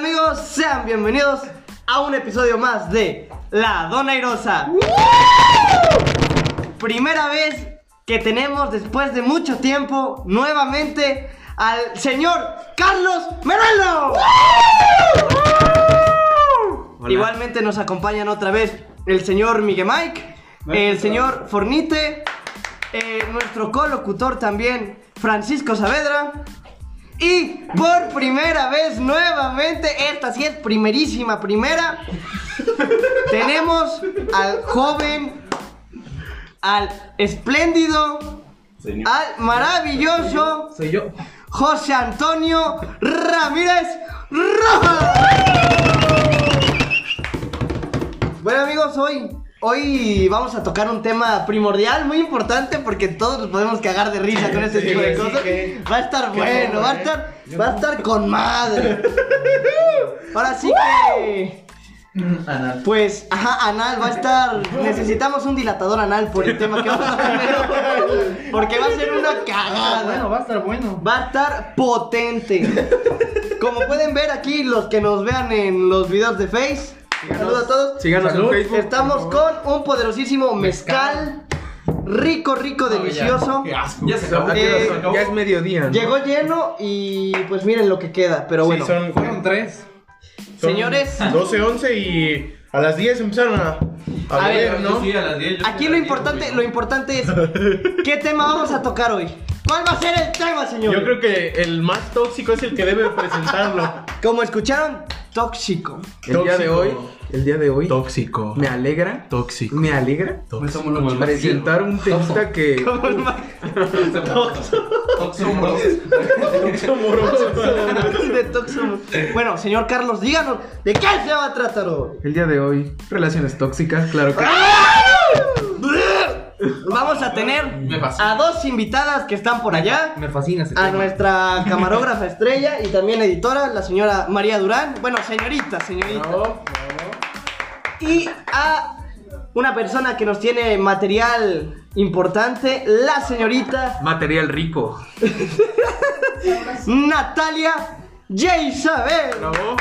amigos? Sean bienvenidos a un episodio más de La Dona Irosa. Primera vez que tenemos después de mucho tiempo nuevamente al señor Carlos Merelo. Igualmente nos acompañan otra vez el señor Miguel Mike, el señor Fornite, eh, nuestro colocutor también Francisco Saavedra. Y por primera vez nuevamente, esta sí es primerísima primera, tenemos al joven, al espléndido, al maravilloso Soy yo. José Antonio Ramírez Rojas. Bueno amigos, hoy, hoy vamos a tocar un tema primordial, muy importante, porque todos nos podemos cagar de risa con este Sí, tipo de sí, cosas. que- Va a estar bueno, va a ¿eh? estar, Yo va a estar con madre. Ahora sí que, Anal. pues, ajá, anal, va a estar, necesitamos un dilatador anal por el tema que vamos a tener, porque va a ser una cagada. Bueno, va a estar bueno. Va a estar potente. Como pueden ver aquí, los que nos vean en los videos de Face. Saludos a todos. Síganos Salud. en Facebook. Estamos con un poderosísimo mezcal. Rico, rico, delicioso. Ya se acabó. Eh, Ya, es- ya es mediodía. ¿no? Llegó lleno y pues miren lo que queda. Pero bueno, Sí, son, Fueron tres. son señores, 12, 11 y a las 10 empezaron a, a, A ver, ¿no? Sí, a las 10. yo aquí lo las 10, importante, lo importante es ¿qué tema vamos a tocar hoy? ¿Cuál va a ser el tema, señor? Yo creo que el más tóxico es el que debe presentarlo. Como escucharon, tóxico. El día de hoy, el día de hoy, Tóxico. me alegra, Tóxico. me alegra Tóxico. Presentar un temita que Como el de Toxo. Bueno, señor Carlos, díganos, ¿de qué se va a tratar hoy? el día de hoy, relaciones tóxicas, claro que Vamos a tener a dos invitadas que están por allá. Me fascina ese A tema. nuestra camarógrafa estrella y también editora, la señora María Durán. Bueno, señorita, señorita. Y a una persona que nos tiene material importante, la señorita material rico. Natalia J. Isabel. Bravo.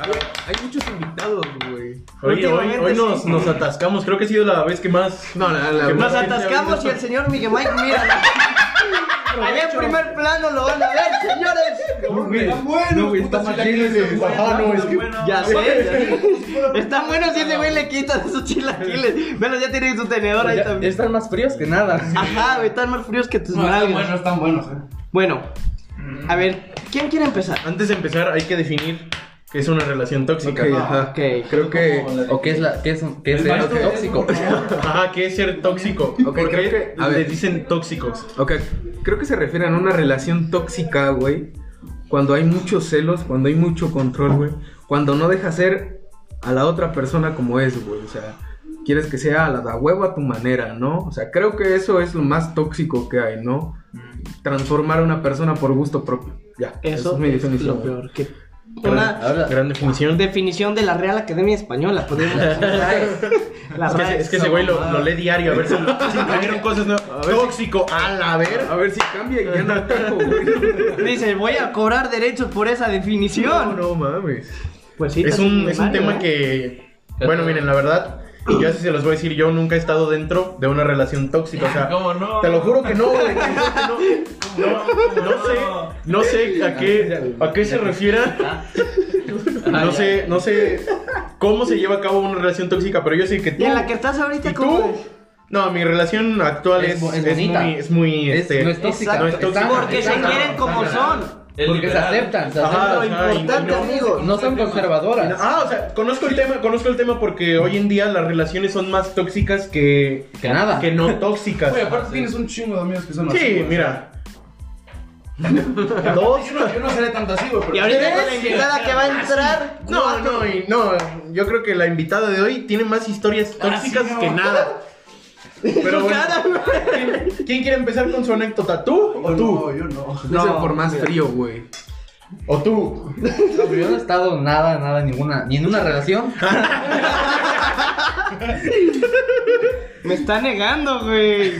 Hay muchos invitados, güey. Hoy, hoy, hoy nos, sí. nos atascamos, creo que ha sido la vez que más... No, la, la Que Nos más- atascamos y el señor Miguel Mike, mira. Allá en primer plano lo van a ver, señores. No, güey, está más chiles. Ajá, no, es que... Ya sé. Están buenos si ese güey le quita de sus chilaquiles. Bueno, ya tiene su tenedor ahí también. están más fríos que nada. Ajá, güey, están más fríos que tus No, están nalgas. buenos, están buenos, eh. Bueno, a ver, ¿quién quiere empezar? Antes de empezar hay que definir es una relación tóxica. Ok, ajá. Ok. Creo que. ¿O qué es, la, qué es, qué es maestro- tóxico? Ajá, ¿qué es ser tóxico? Ok, ¿Por creo que- a les ver. dicen tóxicos? Ok, creo que se refieren a una relación tóxica, güey. Cuando hay muchos celos, cuando hay mucho control, güey. Cuando no dejas ser a la otra persona como es, güey. O sea, quieres que sea a la da huevo a tu manera, ¿no? O sea, creo que eso es lo más tóxico que hay, ¿no? Transformar a una persona por gusto propio. Ya, Eso es mi es definición. lo güey. peor que... Una Ahora, Gran definición. definición de la Real Academia Española, podemos decir. La Es que, es que ese güey lo, lo lee diario, a ver si, si cosas nuevas. Tóxico, a la ver. A ver si cambia y ya no ataco. Dice, voy a cobrar derechos por esa No, definición. no mames. Pues sí, Es un, es un tema ¿eh? que, bueno, miren, la verdad, yo así se los voy a decir, yo nunca he estado dentro de una relación tóxica, o sea, ¿Cómo no? te lo juro que no, güey, no, no, no sé, no sé a qué, a qué se refiere, no sé, no sé cómo se lleva a cabo una relación tóxica, pero yo sé que tú, ¿Y en la que estás ahorita ¿y cómo tú? No, mi relación actual Es es, es es muy, es muy, es, este, no es tóxica. No es tóxica. Porque se quieren como son. El Porque se aceptan, se Ajá, aceptan. Ajá, y- importante, no- amigo. No son conservadoras. Ah, o sea, conozco el tema, conozco el tema porque hoy en día las relaciones son más tóxicas que Que nada. que no tóxicas. Oye, aparte tienes un chingo de amigos que son así. Sí, mira. Dos. Yo no, yo no seré tanto así, güey. pero- Y ahorita con la invitada que va a entrar. No, no, no, yo creo que la invitada de hoy tiene más historias tóxicas sí, no. que nada. Pero bueno, Cara, ¿quién, quién quiere empezar con su anécdota? ¿Tú o tú? No, yo no. Empieza por más frío, güey. ¿O tú? No, pero yo no he estado nada, nada, ninguna, ni en una relación. Me está negando, güey.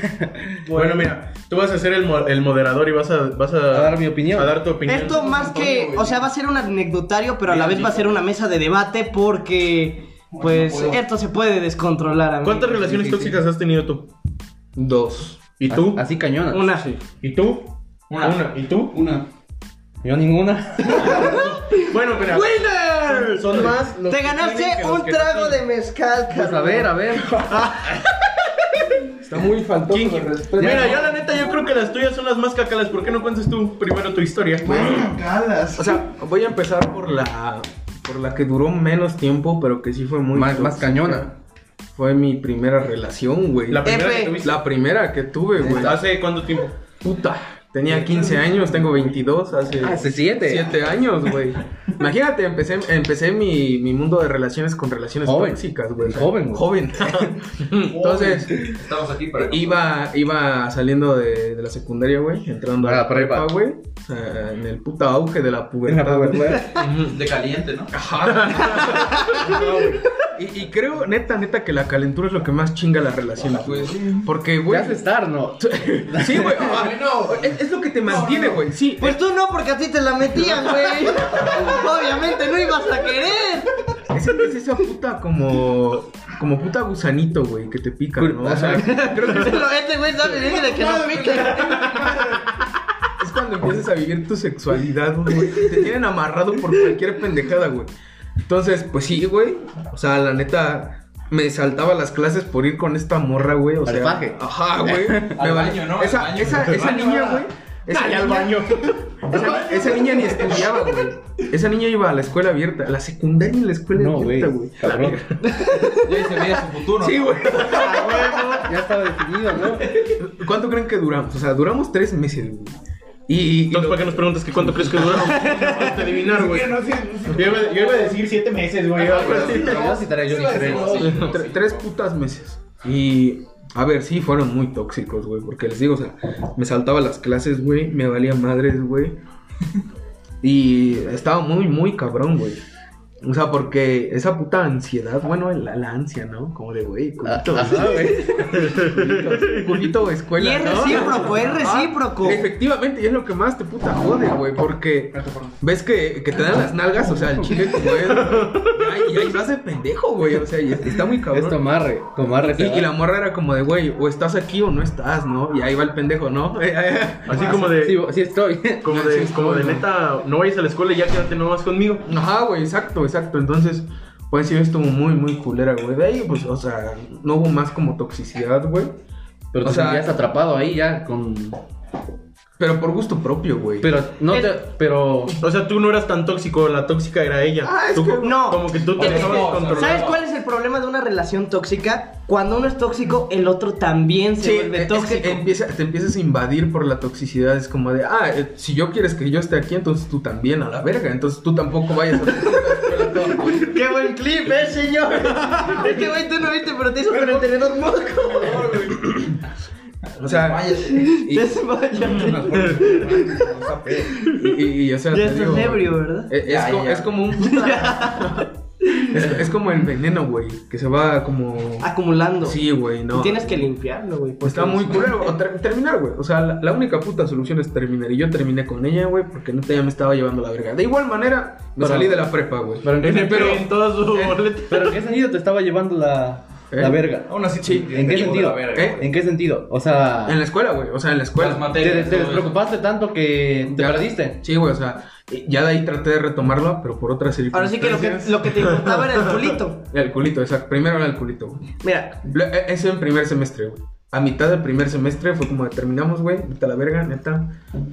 Bueno, mira, tú vas a ser el, mo- el moderador y vas a, vas a, A dar mi opinión. A dar tu opinión. Esto más que, o sea, va a ser un anecdotario, pero a la vez va a ser una mesa de debate porque, pues, esto se puede descontrolar. amigo. ¿Cuántas relaciones tóxicas has tenido tú? Dos. ¿Y tú? Así cañona. Una. ¿Y tú? Una. ¿Y tú? Una. Yo ninguna. Bueno, mira. ¡Winner! Son más. los Te ganaste un trago no de mezcal, Pues a ver, a ver. Está muy faltoso ¿Quién- de respeto. Mira, yo la neta, yo creo que las tuyas son las más cacalas. ¿Por qué no cuentas tú primero tu historia? Calas. O sea, voy a empezar por la por la que duró menos tiempo, pero que sí fue muy Más- más cañona. Fue mi primera relación, güey. La primera que tuviste. La primera que tuve, güey. ¿Hace cuánto tiempo? Puta. Tenía 15 años, tengo 22, hace... Hace siete. 7 años, güey. Imagínate, empecé, empecé mi, mi mundo de relaciones con relaciones Joven. tóxicas, güey. Joven, güey. Joven. Entonces, Estamos aquí para. iba, iba saliendo de, de la secundaria, güey. Entrando A a la la prepa, güey. O sea, en el puta auge de la pubertad. güey. De caliente, ¿no? Y, y creo, neta, neta, que la calentura es lo que más chinga las relaciones, güey. Porque, Te güey. hace estar, ¿no? Sí, güey. ah, es, lo que te mantiene, güey. Sí. Pues tú no, porque a ti te la metían, güey. Obviamente no ibas a querer. Es, es esa puta como. Como puta gusanito, güey, que te pica, ¿no? O sea, creo que Pero este güey sabe bien de que no pique. es cuando empiezas a vivir tu sexualidad, güey. Te tienen amarrado por cualquier pendejada, güey. Entonces, pues sí, güey. O sea, la neta. Me saltaba las clases por ir con esta morra, güey. O Al sea, faje. Ajá, güey. Me Al baño, ¿no? Al Esa, baño. esa, Al esa baño, niña, ah. güey. Esa Ay, al niña- baño. Esa, esa niña ni estudiaba, güey. Esa niña iba a la escuela abierta. A la secundaria en la escuela No, güey. abierta, güey. Cabrón. Ya se veía su futuro. Sí, güey. Ya estaba definido, ¿no? ¿Cuánto creen que duramos? O sea, duramos tres meses, güey. Y, y Entonces, lo- ¿para qué nos preguntas que cuánto crees que duraron? Para adivinar, güey. Yo iba, yo iba a decir siete meses, güey. algo así. Tre- tres putas meses. Y a ver, sí, fueron muy tóxicos, güey. Porque les digo, o sea, me saltaba las clases, güey. Me valía madres, güey. Y estaba muy, muy cabrón, güey. O sea, porque esa puta ansiedad, bueno, la, la ansia, ¿no? Como de, güey, culito, Ajá, güey. culito, escuela, Y es ¿no? recíproco, es Ajá. recíproco. Efectivamente, y es lo que más te puta jode, güey, porque ves que, que te dan las nalgas, o sea, el chile como es, y ahí, vas de pendejo, güey, o sea, y está muy cabrón. Es tomarre. Tomarre. Y, la morra era como de, güey, o estás aquí o no estás, ¿no? Y ahí va el pendejo, ¿no? Así como de. Sí, sí estoy. Como de, Sí, como de neta, no vayas a la escuela y ya quédate nomás conmigo. Ajá, güey, exacto, exacto. Entonces, pues sí, estuvo muy, muy culera, güey. De ahí, pues, o sea, no hubo más como toxicidad, güey. Pero O te sea- sentías atrapado ahí ya con... Pero por gusto propio, güey. Pero no te... Pero... O sea, tú no eras tan tóxico, la tóxica era ella. Ah, es Tú que- no. Como que tú te Es que-. ¿Sabes cuál es el problema de una relación tóxica? Cuando uno es tóxico, el otro también se Sí, vuelve es que tóxico. empieza, te empiezas a invadir por la toxicidad. Es como de, ah, eh, si yo quieres que yo esté aquí, entonces tú también, a la verga. Entonces tú tampoco vayas a ¡Qué buen clip, eh, señor! es que, güey, tú no viste, pero te hizo con el tenedor moco. O sea, y, y, y, o sea, te digo, ebrio, ¿verdad? Es, es Ya, co- ya. es como un puta- es, es como el veneno, güey, que se va como... Acumulando. Sí, güey, no. Y tienes que limpiarlo, güey. Pues está muy culero. O ter- terminar, güey. O sea, la, la única puta solución es terminar. Y yo terminé con ella, güey, porque neta ya me estaba llevando la verga. De igual manera, me Pero- salí de la prepa, güey. Pero en pero, en toda su boleta. pero ¿en qué sentido te estaba llevando la, ¿Eh? la verga? Aún así, Sí, ¿En qué sentido? ¿Eh? ¿En qué sentido? O sea, En la escuela, güey. O sea, en la escuela. Las te, materias. te despreocupaste tanto que te Ya- perdiste. Sí, güey, o sea, ya de ahí traté de retomarlo, pero por otras Ahora sí que lo que, circunstancias. lo que te importaba era el culito. El culito, exacto. Primero era el culito, güey. Mira, e- Eso en primer semestre, güey. A mitad del primer semestre fue como de terminamos, güey. Vete a la verga, neta.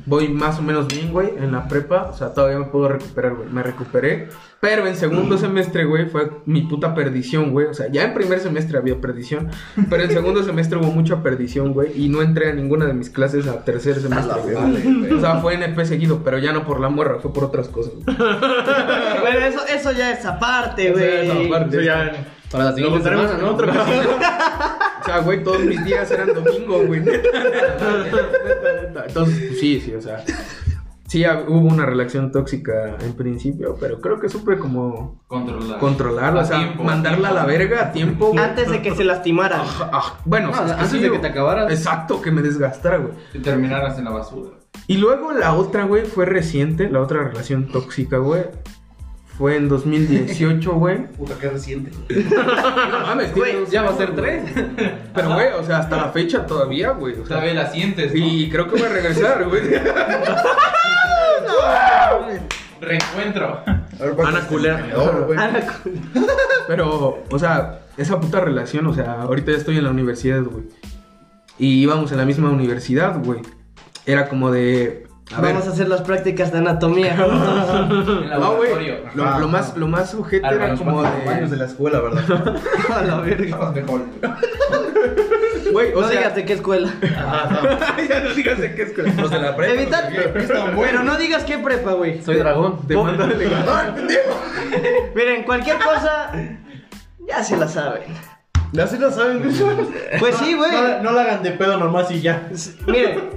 Voy más o menos bien, güey, en la prepa. O sea, todavía me puedo recuperar, güey. Me recuperé. Pero en segundo semestre, güey, fue mi puta perdición, güey. O sea, ya en primer semestre había perdición. Pero en segundo semestre hubo mucha perdición, güey. Y no entré a ninguna de mis clases a tercer semestre, güey. O sea, fue NP seguido, pero ya no por la morra, fue por otras cosas, güey. bueno, eso, eso ya es aparte, Eso ya es güey. aparte. Eso ya. Para la siguiente semana, en ¿no? O sea, güey, todos mis días eran domingo, güey. Neta, neta, neta. Entonces, pues sí, sí, o sea. Sí, hab- hubo una relación tóxica en principio, pero creo que supe como Controlar. controlarla, o sea, tiempo, mandarla a la verga a tiempo, güey. Antes de que se lastimara. Ah, bueno, No, o sea, es antes sí, de que te acabaras. Exacto, que me desgastara, güey. Y terminaras en la basura. Y luego la otra, güey, fue reciente, la otra relación tóxica, güey. Fue en 2018, güey. Puta, qué reciente. No mames, Güey, Ya va a ser tres. Pero, güey, o sea, hasta la fecha todavía, güey. O sea, Todavía la sientes, ¿no? y creo que voy a regresar, güey. Reencuentro. Ana culera. Ana, Pero, o sea, esa puta relación, o sea, ahorita ya estoy en la universidad, güey. Y íbamos en la misma universidad, güey. Era como de. A ver. Vamos a hacer las prácticas de anatomía. En No, güey. laboratorio. Lo, lo más, lo más Al era como Años de de. la escuela, ¿verdad? A la verga. Güey, o No sea. digas de qué escuela. ya no digas de qué escuela. Los de la prepa. Evitar. Pero no digas qué prepa, güey. Soy dragón. Te mando al legal. Miren, cualquier cosa. Ya se la saben. Ya sí lo saben. Pues sí, güey. No, no la hagan de pedo nomás y ya. Miren,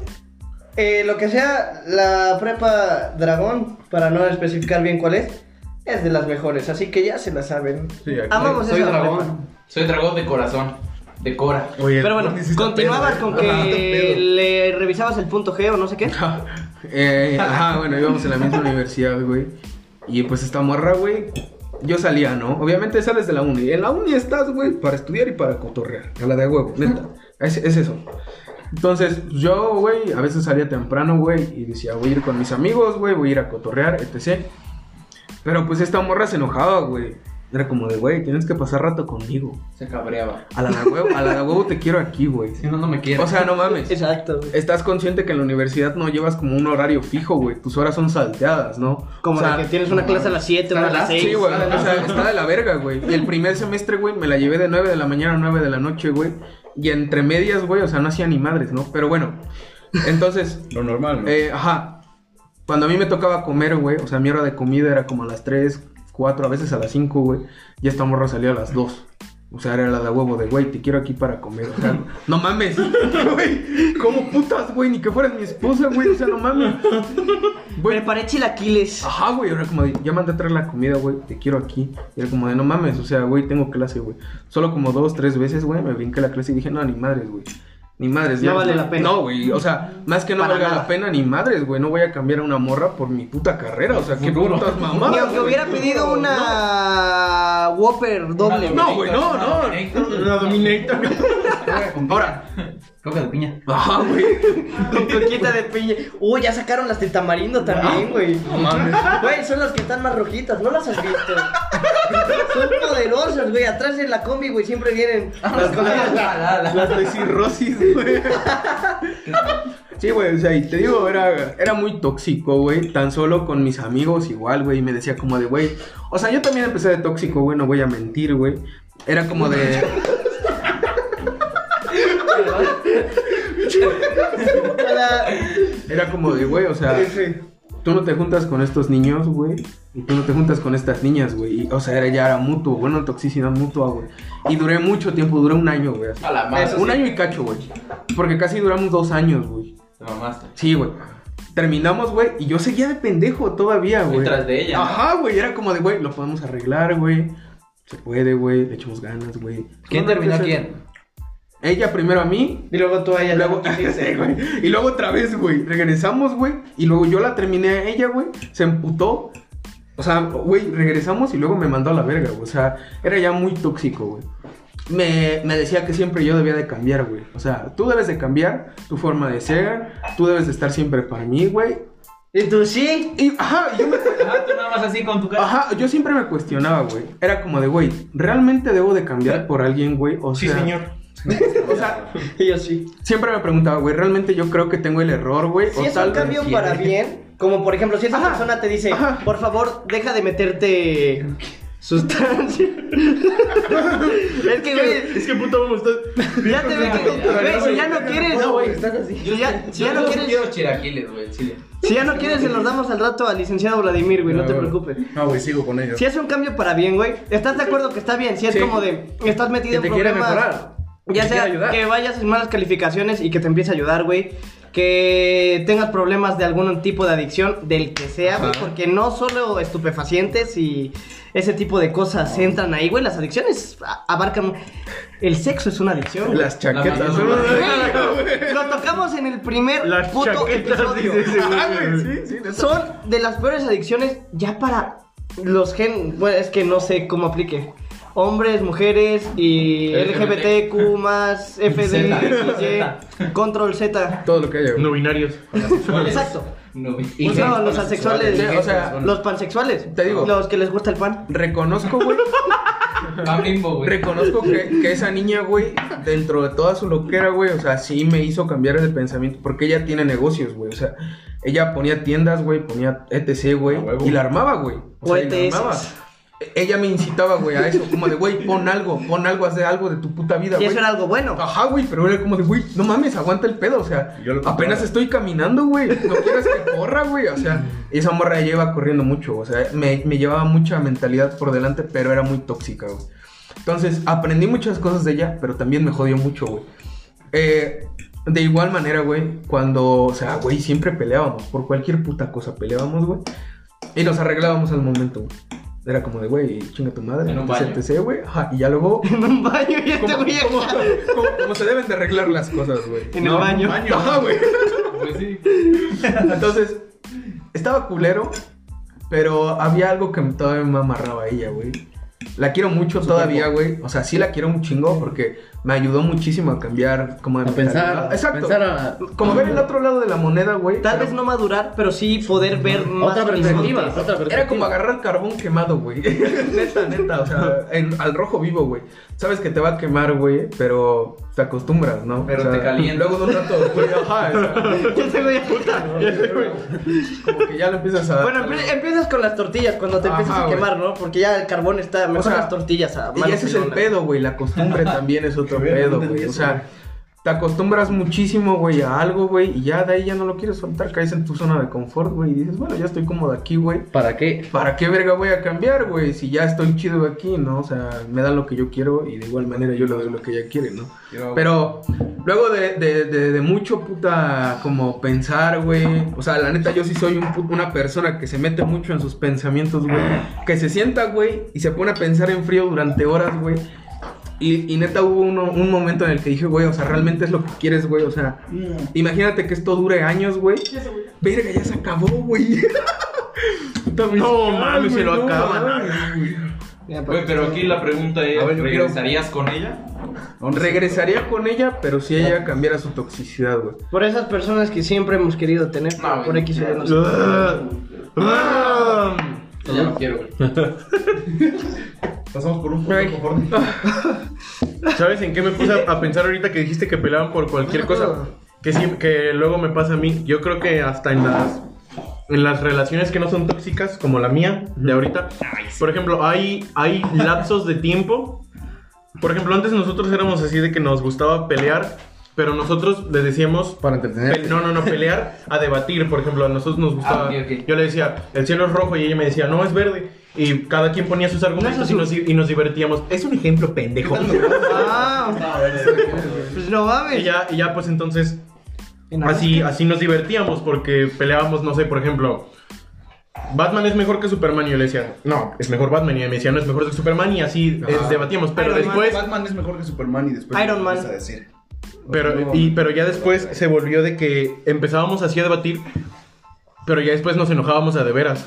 eh, lo que sea, la prepa Dragón, para no especificar bien cuál es, es de las mejores, así que ya se la saben. Sí, aquí- Amamos Soy esa dragón. prepa. Soy dragón de corazón. De Cora. Oye, Pero bueno, continuabas pedo, con que le revisabas el punto G o no sé qué. Eh, ajá, bueno, íbamos en la misma universidad, güey. Y pues esta morra, güey. Yo salía, ¿no? Obviamente sales de la uni. En la uni estás, güey, para estudiar y para cotorrear. A la de huevo, neta. Es, es eso. Entonces, yo, güey, a veces salía temprano, güey, y decía, voy a ir con mis amigos, güey, voy a ir a cotorrear, etc. Pero pues esta morra se enojaba, güey. Era como de, güey, tienes que pasar rato conmigo. Se cabreaba. A la de huevo, a la de huevo te quiero aquí, güey. Si no, no me quieres. O sea, no mames. Exacto, güey. Estás consciente que en la universidad no llevas como un horario fijo, güey. Tus horas son salteadas, ¿no? Como O sea, de que tienes una clase a las 7, una a las 6. Sí, güey. O sea, está de la verga, güey. Y el primer semestre, güey, me la llevé de 9 de la mañana a 9 de la noche, güey. Y entre medias, güey, o sea, no hacía ni madres, ¿no? Pero bueno. Entonces, Lo normal, ¿no? eh, ajá. Cuando a mí me tocaba comer, güey, o sea, mi hora de comida era como a las 3, 4, a veces a las 5, güey. Y esta morra salía a las 2. O sea, era la de huevo de, güey, te quiero aquí para comer. O sea, no mames, güey. ¿Cómo putas, güey? Ni que fueras mi esposa, güey. O sea, no mames. Güey, Preparé chilaquiles. Ajá, güey, era como de, ya mandé a traer la comida, güey, te quiero aquí. Y era como de, no mames, o sea, güey, tengo clase, güey. Solo como dos, tres veces, güey, me brinqué la clase y dije, no, ni madres, güey. Ni madres, No vale la pena. No, güey, o sea, más que no Para valga nada. la pena, ni madres, güey. No voy a cambiar a una morra por mi puta carrera, o sea, qué putas mamadas. Ni aunque güey. hubiera pedido una Whopper doble. No, güey, no, no. Una Dominator. Ahora, Coca de piña. ajá, güey. Con coquita de piña. Uy, ya sacaron las de tamarindo también, güey. No mames. Güey, son las que están más rojitas, ¿no las has visto? Son poderosas, güey. Atrás de la combi, güey, siempre vienen las cosas. Las de cirrosis, güey. Sí, güey, o sea, y te digo, era, era muy tóxico, güey. Tan solo con mis amigos igual, güey. Y me decía como de, güey. O sea, yo también empecé de tóxico, güey, no voy a mentir, güey. Era como de. Era como de, güey, o sea. Tú no te juntas con estos niños, güey. Y tú no te juntas con estas niñas, güey. y, O sea, era, ya era mutuo, bueno, toxicidad mutua, güey. Y duré mucho tiempo, duré un año, güey. así. A la madre. Un año y cacho, güey. Porque casi duramos dos años, güey. Te mamaste. Sí, güey. Terminamos, güey, y yo seguía de pendejo todavía, güey. Detrás de ella, ¿no? Ajá, güey, era como de, güey, lo podemos arreglar, güey. Se puede, güey, le echamos ganas, güey. ¿Quién No, terminó a no, quién? Ella primero a mí, Y luego tú a ella. luego. Sí, güey. Y luego otra vez, güey. Regresamos, güey. Y luego yo la terminé a ella, güey. Se emputó. O sea, güey, regresamos y luego me mandó a la verga, güey. O sea, era ya muy tóxico, güey. Me, me decía que siempre yo debía de cambiar, güey. O sea, tú debes de cambiar tu forma de ser. Tú debes de estar siempre para mí, güey. Y tú sí. Y, ajá, yo me... Ah, tú nada más así con tu cara. Ajá, yo siempre me cuestionaba, güey. Era como de, güey, ¿realmente debo de cambiar por alguien, güey? O Sí, sea, señor. O sea, Y yo sí. siempre me preguntaba, güey, ¿realmente yo creo que tengo el error, güey? Si o es tal un cambio para bien, como por ejemplo, si esa Ajá. persona te dice, Ajá. por favor, deja de meterte sustancia. es que, güey, Es que puta vamos a estar. ya te ve que, güey, si ya no quieres, No, güey, estás así. si ya, si ya Yo no quieres, quiero chilaquiles, güey, en chile. si ya no quieres, se los damos al rato al licenciado Vladimir, güey, no te preocupes. No, güey, sigo con ellos. Si es un cambio para bien, güey, ¿estás de acuerdo que está bien? Si es Sí. como de, estás metido Que en te quiere problemas, mejorar. Ya sea ayudar. que vayas en malas calificaciones y que te empiece a ayudar, güey. que tengas problemas de algún tipo de adicción, del que sea, güey, porque no solo estupefacientes y ese tipo de cosas entran ahí, güey, las adicciones abarcan... El sexo es una adicción. güey. Las chaquetas. La son una- Güey, Lo tocamos en el primer Las puto chaquetas, episodio. dice ese güey. Ah, güey, sí, sí, neta. Son de las peores adicciones ya para los gen... Bueno, es que no sé cómo aplique. Hombres, mujeres y LGBT. LGBTQ más FD, Control Z. Todo lo que haya. güey. No binarios. Exacto. No, Y no, los asexuales, Sí, o sea, los pansexuales. Te digo. Los que les gusta el pan. Reconozco, güey. Pan bimbo, güey. Reconozco que, que esa niña, güey, dentro de toda su loquera, güey, o sea, sí me hizo cambiar de pensamiento. Porque ella tiene negocios, güey. O sea, ella ponía tiendas, güey, ponía ETC, güey. A huevo. Y la armaba, güey. O sea, y la ETS. armaba. Ella me incitaba, güey, a eso. Como de, güey, pon algo, pon algo, haz de algo de tu puta vida, Y güey. eso era algo bueno. Ajá, güey, pero era como de, güey, no mames, aguanta el pedo, o sea, Yo lo apenas estoy caminando, güey, no quieres que corra, güey, o sea, esa morra ya iba corriendo mucho, o sea, me, me llevaba mucha mentalidad por delante, pero era muy tóxica, güey. Entonces, aprendí muchas cosas de ella, pero también me jodió mucho, güey. Eh, de igual manera, güey, cuando, o sea, güey, siempre peleábamos, por cualquier puta cosa peleábamos, güey, y nos arreglábamos al momento, güey. Era como de, güey, chinga tu madre, En un baño. etc, güey, ajá, y ya luego En un baño y este como, güey como- como- como se deben de arreglar las cosas, güey. En el baño. Ajá, güey. Pues sí. Entonces, estaba culero, pero había algo que todavía me amarraba a ella, güey. La quiero mucho todavía, güey. O sea, sí la quiero un chingo porque me ayudó muchísimo a cambiar como de A pensar. Exacto. pensar a- Como ver el otro lado de la moneda, güey. Tal Pero vez no madurar, pero sí poder ver más Otra perspectiva, otra perspectiva. Era como agarrar carbón quemado, güey. neta, neta. O sea, en- al rojo vivo, güey. Sabes que te va a quemar, güey, pero te acostumbras, ¿no? Pero O sea, te calientas. Luego de un rato, güey, ajá. o Ya te voy a puta. como que ya lo empiezas a. Bueno, empie- empiezas con las tortillas cuando te Ajá, empiezas a quemar, ¿no? Porque ya el carbón está mejor sea, las tortillas a Y ese es el pedo, güey. La costumbre también es otro pedo, güey. O sea, te acostumbras muchísimo, güey, a algo, güey, y ya de ahí ya no lo quieres soltar. Caes en tu zona de confort, güey, y dices, bueno, ya estoy cómodo aquí, güey. ¿Para qué? ¿Para qué verga voy a cambiar, güey? Si ya estoy chido aquí, ¿no? O sea, me dan lo que yo quiero y de igual manera yo le doy lo que ella quiere, ¿no? Yo- Pero luego de, de, de, de mucho puta como pensar, güey. O sea, la neta, yo sí soy un una persona que se mete mucho en sus pensamientos, güey. Que se sienta, güey, y se pone a pensar en frío durante horas, güey. Y, y neta hubo uno- un momento en el que dije, güey, o sea, realmente es lo que quieres, güey. O sea, imagínate que esto dure años, güey. Verga, ya se acabó, güey. No, mames, se lo güey, no acaban. güey. Pero aquí la pregunta es, ver, quiero- ¿regresarías con ella? Regresaría con ella, pero si ella cambiara su toxicidad, güey. Por esas personas que siempre hemos querido tener, No, por. X o Y no sé. Ya no quiero, güey. Pasamos por un punto ¿Sabes en qué me puse a, pensar ahorita que dijiste que peleaban por cualquier cosa? Que sí, que luego me pasa a mí. Yo creo que hasta en las en las relaciones que no son tóxicas, como la mía de ahorita. Por ejemplo, hay, hay lapsos de tiempo. Por ejemplo, antes nosotros éramos así de que nos gustaba pelear, pero nosotros le decíamos Para entretener. No, no, no, pelear a debatir, por ejemplo, a nosotros nos gustaba. Ah, ok, ok. Yo le decía, el cielo es rojo y ella me decía, no, es verde. Y cada quien ponía sus argumentos y, nos, y nos divertíamos. Es un ejemplo pendejo. Ah, pues no mames. y, ya, y ya, pues entonces, En así, así nos divertíamos porque peleábamos, no sé, por ejemplo. Batman es mejor que Superman y yo le decía, no, es mejor Batman y me decía, no es mejor que Superman y así eh, debatíamos, pero Iron Man, después, Batman es mejor que Superman y después Iron Man. a decir. pero, y, pero ya después se volvió de que empezábamos así a debatir, pero ya después nos enojábamos a de veras.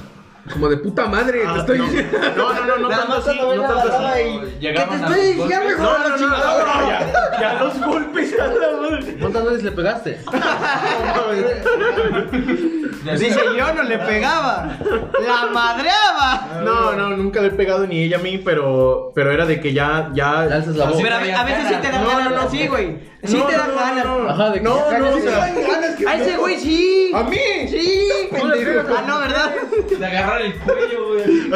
Como de puta madre, Ah, te estoy no. diciendo. No, no, no, no Nada tanto más así, no a tanto así. ¿Qué te a estoy los diciendo, golpes. hijo No, no, no, no, ya, ya los golpes a la. ¿Cuántas veces le pegaste? Dice, yo no le pegaba. La madreaba. No, no, nunca le he pegado ni ella a mí, pero, pero era de que ya, ya. Le alzas la Así voz. Pero a, ve- a veces sí te dan No, no, ganas. no. Sí, güey. Sí No, te no, dan no, ganas. no, no. Ajá, de que No, no, calles o y sea, te- A ese güey sí. ¡A mí! Sí, pendejo. Ah, no, ¿verdad? De agarrar el cuello, güey.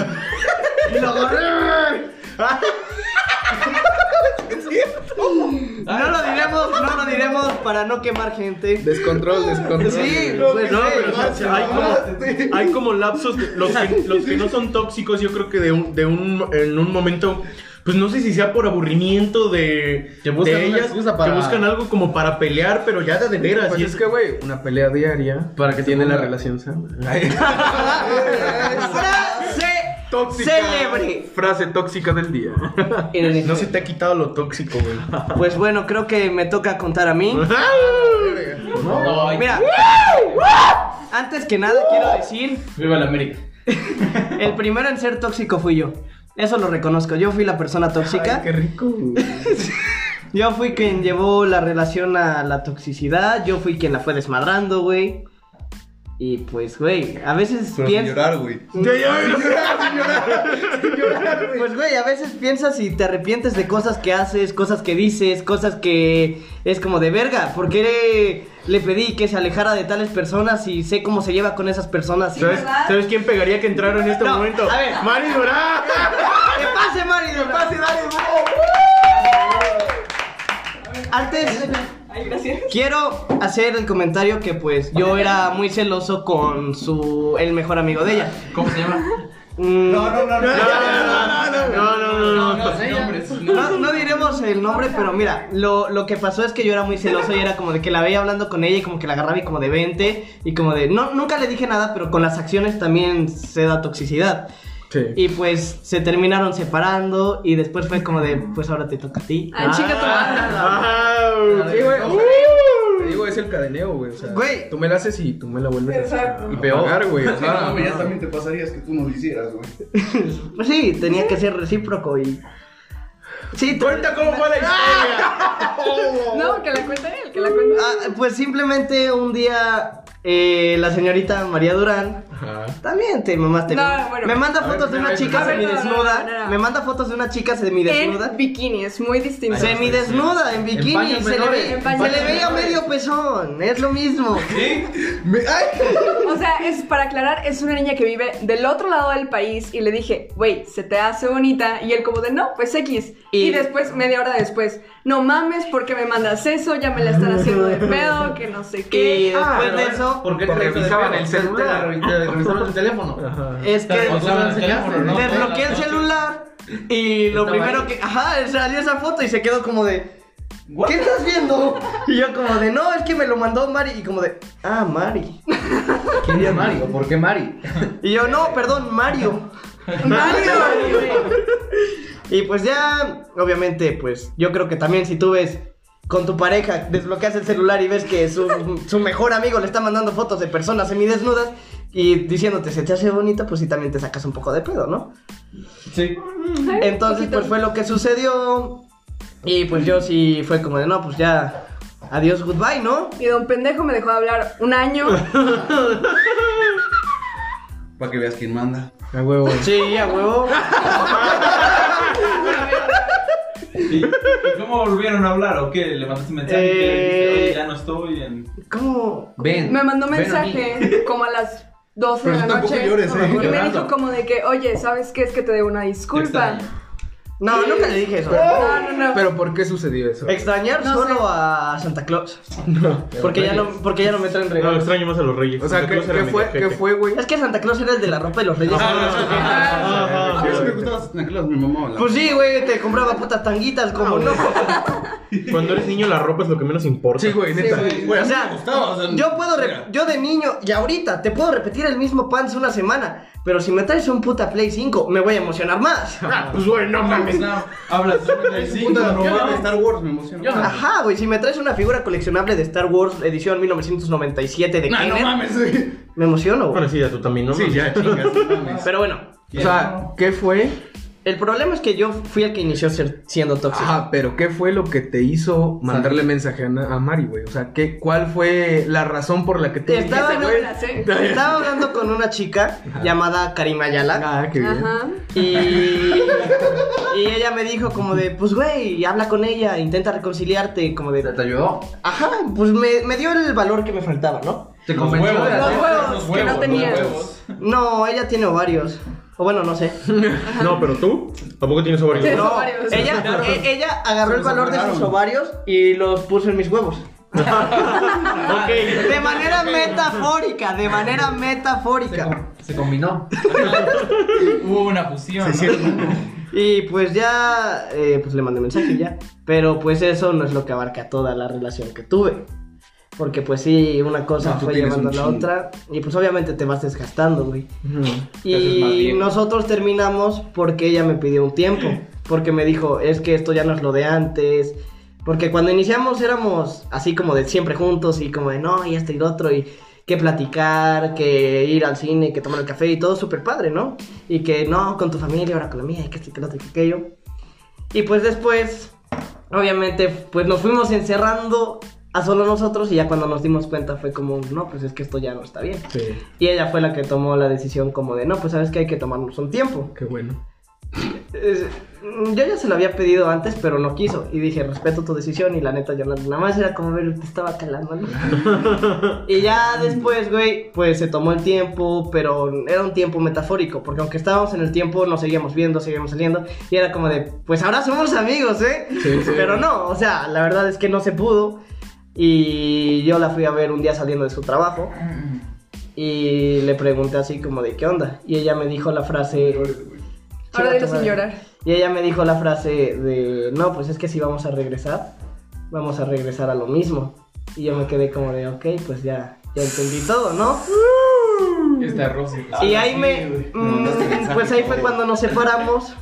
Y lo agarré. No lo diremos, no lo diremos para no quemar gente. Descontrol, descontrol. Sí, No, pues pero sí. o sea, hay, como, hay como lapsos, los que, los que no son tóxicos, yo creo que de un, de un, en un momento pues no sé si sea por aburrimiento de, Que buscan de ellas, para- que buscan algo como para pelear, pero ya de, de veras. Pues y es que, güey, una pelea diaria Para que tiene la relación sana. Frase Tóxica. célebre. Frase tóxica del día. No se te ha quitado lo tóxico, güey. Pues bueno, creo que me toca contar a mí. No, Mira, antes que nada quiero decir, Viva la América. el primero en ser tóxico fui yo. Eso lo reconozco. Yo fui la persona tóxica. Ay, qué rico. Yo fui quien llevó la relación a la toxicidad. Yo fui quien la fue desmadrando, güey. Y pues, güey, a veces Pero sin piensas. llorar, güey. Pues, güey, a veces piensas y te arrepientes de cosas que haces, cosas que dices, cosas que es como de verga. ¿Por qué le pedí que se alejara de tales personas y sé cómo se lleva con esas personas? ¿Sabes, ¿Sabes quién pegaría que entrara en este No, momento? a ver. ¡Mari Durán! ¡Que pase, Mari! ¡Que pase, Antes, quiero hacer el comentario que pues yo era muy celoso con su el mejor amigo de ella. ¿Cómo se llama? Mm, No, no, no, no. No, no, no, no, no. No, diremos el nombre, pero mira, lo, lo que pasó es que yo era muy celoso y era como de que la veía hablando con ella y como que la agarraba y como de 20 y como de... No, nunca le dije nada, pero con las acciones también se da toxicidad. Sí. Y pues se terminaron separando y después fue como de, pues ahora te toca a ti. Ah, tu madre. Ah, Sí, güey. Te digo, es el cadeneo, güey. O sea, Güey. tú me la haces y tú me la vuelves a hacer. Exacto. Y peor, güey. O sea, no, ya también te pasarías que tú no lo hicieras, güey. Pues sí, tenía que ser recíproco y... Sí, Cuenta cómo fue la historia. No, que la cuente él, que la cuente. Ah, pues simplemente un día eh, la señorita María Durán Ajá. también te mamaste. No, me, bueno. me manda fotos de a una chica semidesnuda. Me manda fotos de una chica semidesnuda. En bikini, es muy distinto. Semidesnuda, en bikini, se, le menores, ve- en se le veía medio pezón, es lo mismo. ¡Ay! O sea, es para aclarar, es una niña que vive del otro lado del país y le dije, güey, se te hace bonita. Y él como de, no, pues X. Y, Y- después, media hora después, no mames, ¿por qué me mandas eso? Ya me la están haciendo de pedo, que no sé Y qué. después de eso, ¿Por qué Te revisaban el celular. Revisaron el teléfono. Ajá. es que el teléfono, ¿no? desbloqueé el celular y lo primero ahí. que, ajá, salió esa foto y se quedó como de, ¿qué estás viendo? Y yo como de, no, es que me lo mandó Mari y como de, ah, Mari. ¿Quién es Mari o por qué Mari? Y yo, no, perdón, Mario. Mario. Y pues ya, obviamente, pues yo creo que también si tú ves con tu pareja, desbloqueas el celular y ves que su, su mejor amigo le está mandando fotos de personas semidesnudas y diciéndote se te hace bonita, pues sí también te sacas un poco de pedo, ¿no? Sí. Entonces, pues fue lo que sucedió. Y pues yo sí fue como de, no, pues ya, adiós, goodbye, ¿no? Y don pendejo me dejó de hablar un año. Para que veas quién manda. A huevo. Sí, a huevo. ¿Y, cómo volvieron a hablar o qué? ¿Le mandaste un mensaje? Eh, que le dijiste, Oye, ya no estoy en... ¿Cómo? Ven. Me mandó un a mensaje como a las 12 de la noche. llores, ¿eh? Y me dijo como de que, oye, ¿sabes qué? Es que te debo una disculpa. No, nunca le dije eso. No, no, no. Pero ¿por qué sucedió eso? Extrañar No solo sé. a Santa Claus. Porque ya no, porque ya no me traen No, regalos. extraño más a los reyes. O sea, Santa ¿qué, Claus era qué mi fue, jefe. ¿qué fue, güey? Es que Santa Claus era el de la ropa de los reyes. A mí sí me gustaba Santa Claus, mi mamá. la- Pues sí, güey, te compraba putas tanguitas, como no. Cuando eres niño, la ropa es lo que menos importa. Sí, güey, neta. güey. Güey, a O mí sea, me gustaba. o sea, yo puedo, re- mira. yo de niño y ahorita te puedo repetir el mismo pants una semana, pero si me traes un puta Play 5, me voy a emocionar más. Ah, pues güey, no mames. No, hablas de 95, Puta, no yo de mames. Star Wars me emociona. Ajá, güey, si me traes una figura coleccionable de Star Wars edición 1997 de No, no Kenner, mames, güey. me emociono, Bueno, güey. sí, ya tú también, ¿no? Sí, ya, chingas. no mames. Pero bueno, O sea, ¿qué fue? El problema es que yo fui el que inició ser- siendo tóxico. Ajá, pero ¿qué fue lo que te hizo mandarle mensaje a, Mari, güey? O sea, ¿qué, ¿cuál fue la razón por la que te Estaba no la sé. Estaba hablando con una chica llamada Karima Ayala. Ah, qué bien. Ajá. Y, y ella me dijo como de, pues güey, habla con ella, intenta reconciliarte, como ¿Te, de... te ayudó? Ajá, pues me, me dio el valor que me faltaba, ¿no? Te Los convenció huevos, de Los huevos los que huevos, no los tenías. huevos. No, ella tiene ovarios. O bueno, no sé. No, pero tú, ¿tampoco tienes ovarios? Sí. No, ovarios. ella, e- ella agarró el valor de sus ovarios y los puso en mis huevos. Ok. De manera metafórica, de manera metafórica. Se combinó. Hubo una fusión. ¿no? Y pues ya, eh, pues le mandé mensaje y ya. Pero pues eso no es lo que abarca toda la relación que tuve. Porque pues sí, una cosa No, fue llevando a la otra. Y pues obviamente te vas desgastando, güey. haces más Y nosotros terminamos porque ella me pidió un tiempo. Porque me dijo, es que esto ya no es lo de antes. Porque cuando iniciamos éramos así como de siempre juntos y como de no, y esto y lo otro. Y que platicar, que ir al cine, que tomar el café y todo súper padre, ¿no? Y que no, con tu familia, ahora con la mía, y que esto y que lo otro y que aquello. Y pues después, obviamente, pues nos fuimos encerrando a solo nosotros y ya cuando nos dimos cuenta fue como, no, pues es que esto ya no está bien. Sí, Y ella fue la que tomó la decisión como de, no, pues sabes que hay que tomarnos un tiempo. qué bueno. Yo ya se lo había pedido antes, pero no quiso. Y dije, respeto tu decisión. Y la neta, yo nada más era como ver, te estaba calando, ¿no? y ya después, güey, pues se tomó el tiempo, pero era un tiempo metafórico. Porque aunque estábamos en el tiempo, nos seguíamos viendo, seguíamos saliendo. Y era como de, pues ahora somos amigos, ¿eh? Sí, sí. Pero no, o sea, la verdad es que no se pudo. Y yo la fui a ver un día saliendo de su trabajo. Y le pregunté así como de qué onda. Y ella me dijo la frase. Ahora "Chinga dilo sin madre". llorar. Y ella me dijo la frase de, no, pues es que si vamos a regresar, vamos a regresar a lo mismo. Y yo me quedé como de, ok, pues ya, ya entendí todo, ¿no? Está Rosy. Y ahí me, mm, pues ahí fue cuando nos separamos.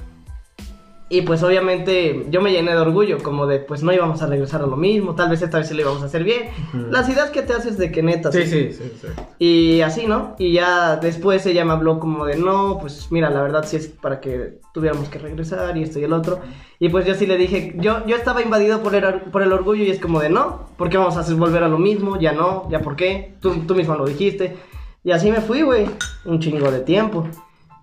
Y pues obviamente yo me llené de orgullo, como de, pues no íbamos a regresar a lo mismo, tal vez esta vez sí lo íbamos a hacer bien. Las ideas que te haces de que neta. Sí, sí, sí, sí. Y así, ¿no? Y ya después ella me habló como de, no, pues mira, la verdad sí es para que tuviéramos que regresar y esto y el otro. Y pues yo sí le dije, yo, yo estaba invadido por el, or- por el orgullo y es como de, no, ¿por qué vamos a hacer volver a lo mismo? Ya no, ya por qué, tú, tú misma lo dijiste. Y así me fui, güey, un chingo de tiempo.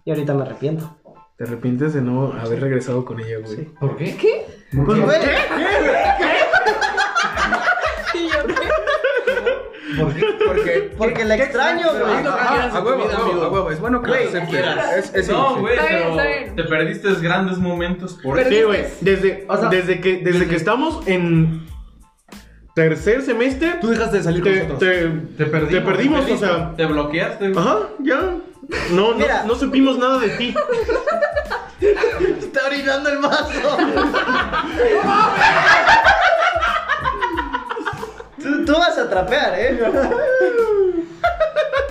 Y ahorita me arrepiento. ¿Te arrepientes de no haber regresado con ella, güey? Sí. ¿Por qué? Pues, güey, Y yo, ¿qué? ¿Por qué? Porque. porque la extraño, güey. A huevo, a huevo, a huevo. Es bueno que lo aceptes. Es, es No, güey, Está bien, pero está bien. te perdiste grandes momentos por eso. Sí, güey. Desde, O sea, desde, que, desde que estamos en tercer semestre, Tú dejaste de salir con te, nosotros. te, Te perdimos. te perdimos, o sea. Te bloqueaste. Ajá, ya. No, no, Mira. no supimos nada de ti. Está orinando el vaso. tú, tú vas a trapear, ¿eh?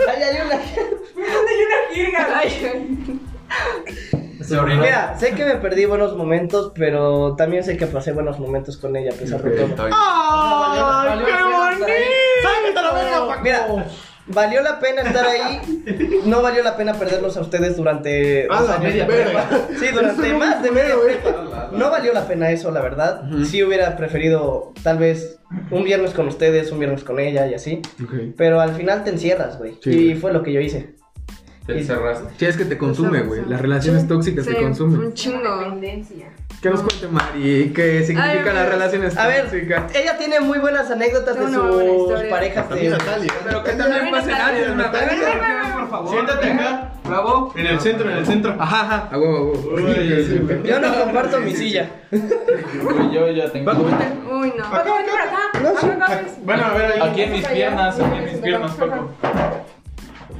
Ay, hay una... Ay, Se orinó. Mira, sé que me perdí buenos momentos, pero también sé que pasé buenos momentos con ella, a pesar de todo. ¡Ay, qué bonito! ¡Sáquete la verga, Paco! Mira, valió la pena estar ahí. No valió la pena perderlos a ustedes durante Ah, la años media prepa. Sí, durante más de media prepa. No valió la pena eso, la verdad. Sí hubiera preferido tal vez un viernes con ustedes, un viernes con ella y así. Pero al final te encierras, güey. Sí, y fue lo que yo hice. Te encerraste. Sí, es que te consume, güey. Las relaciones tóxicas sí, te consumen. Un chingo. Dependencia. ¿Qué nos cuente Mari? ¿Qué significa Ay, las relaciones A ver, tóxicas? ella tiene muy buenas anécdotas de una buena sus historia. parejas También de... Natalia. Pero que también pase nadie, Natalia. por favor. Siéntate acá. Bravo. En el centro, en el centro. Ajá, ajá. A huevo, a huevo. Yo no comparto mi silla. Güey, Yo ya tengo. Uy, no. Paco, ven por acá. Bueno, a ver ahí. Aquí en mis piernas, aquí en mis piernas, Paco.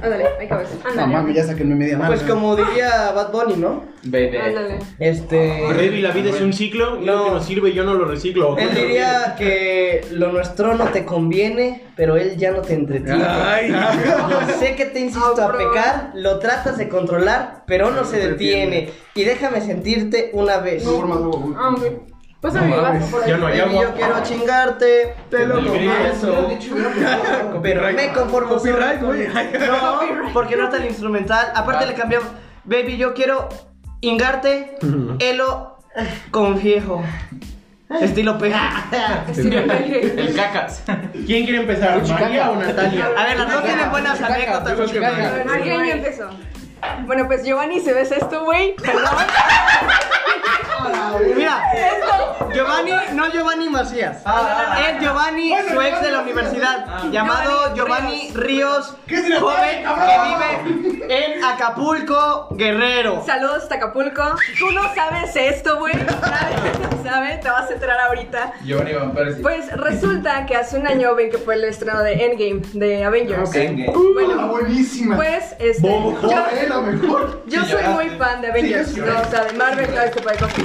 Ándale, ahí cabes. No mames, ya saquenme media mano. Pues como diría Bad Bunny, ¿no? Baby. Ándale. Este... Baby, la vida es un ciclo y lo No. que nos sirve yo no lo reciclo. Él diría que lo nuestro no te conviene, pero él ya no te entretiene. Ay, Sé que te insisto a pecar, lo tratas de controlar, pero no se detiene. Y déjame sentirte una vez. Ah, ok. Pásame mi vaso por ahí. Ya no agua. yo quiero chingarte, te lo confieso. Me conformo Copyright, güey. No, porque no está el instrumental. Aparte le cambiamos. Baby, yo quiero ingarte, elo con viejo. Estilo pega. El cacas. ¿Quién quiere empezar? ¿María o Natalia? A ver, las dos tienen buenas anécdotas. Yo creo que A ver, ¿quién ya empezó? Bueno, pues Giovanni, si ves esto, güey, perdón. Mira, Giovanni, no Giovanni Macías. Es Giovanni, su ex de la universidad, llamado Giovanni Ríos, joven que vive en Acapulco, Guerrero. Saludos hasta Acapulco. Tú no sabes esto, güey. Nadie lo sabe, te vas a enterar ahorita. Giovanni Van Persie. Pues resulta que hace un año ven que fue el estreno de Endgame de Avengers. Endgame. Bueno, buenísima. pues este. Bobo, yo- la mejor. Yo soy muy fan de Avengers, Sí, ¿no? o sea, de Marvel, todo este tipo de cosas.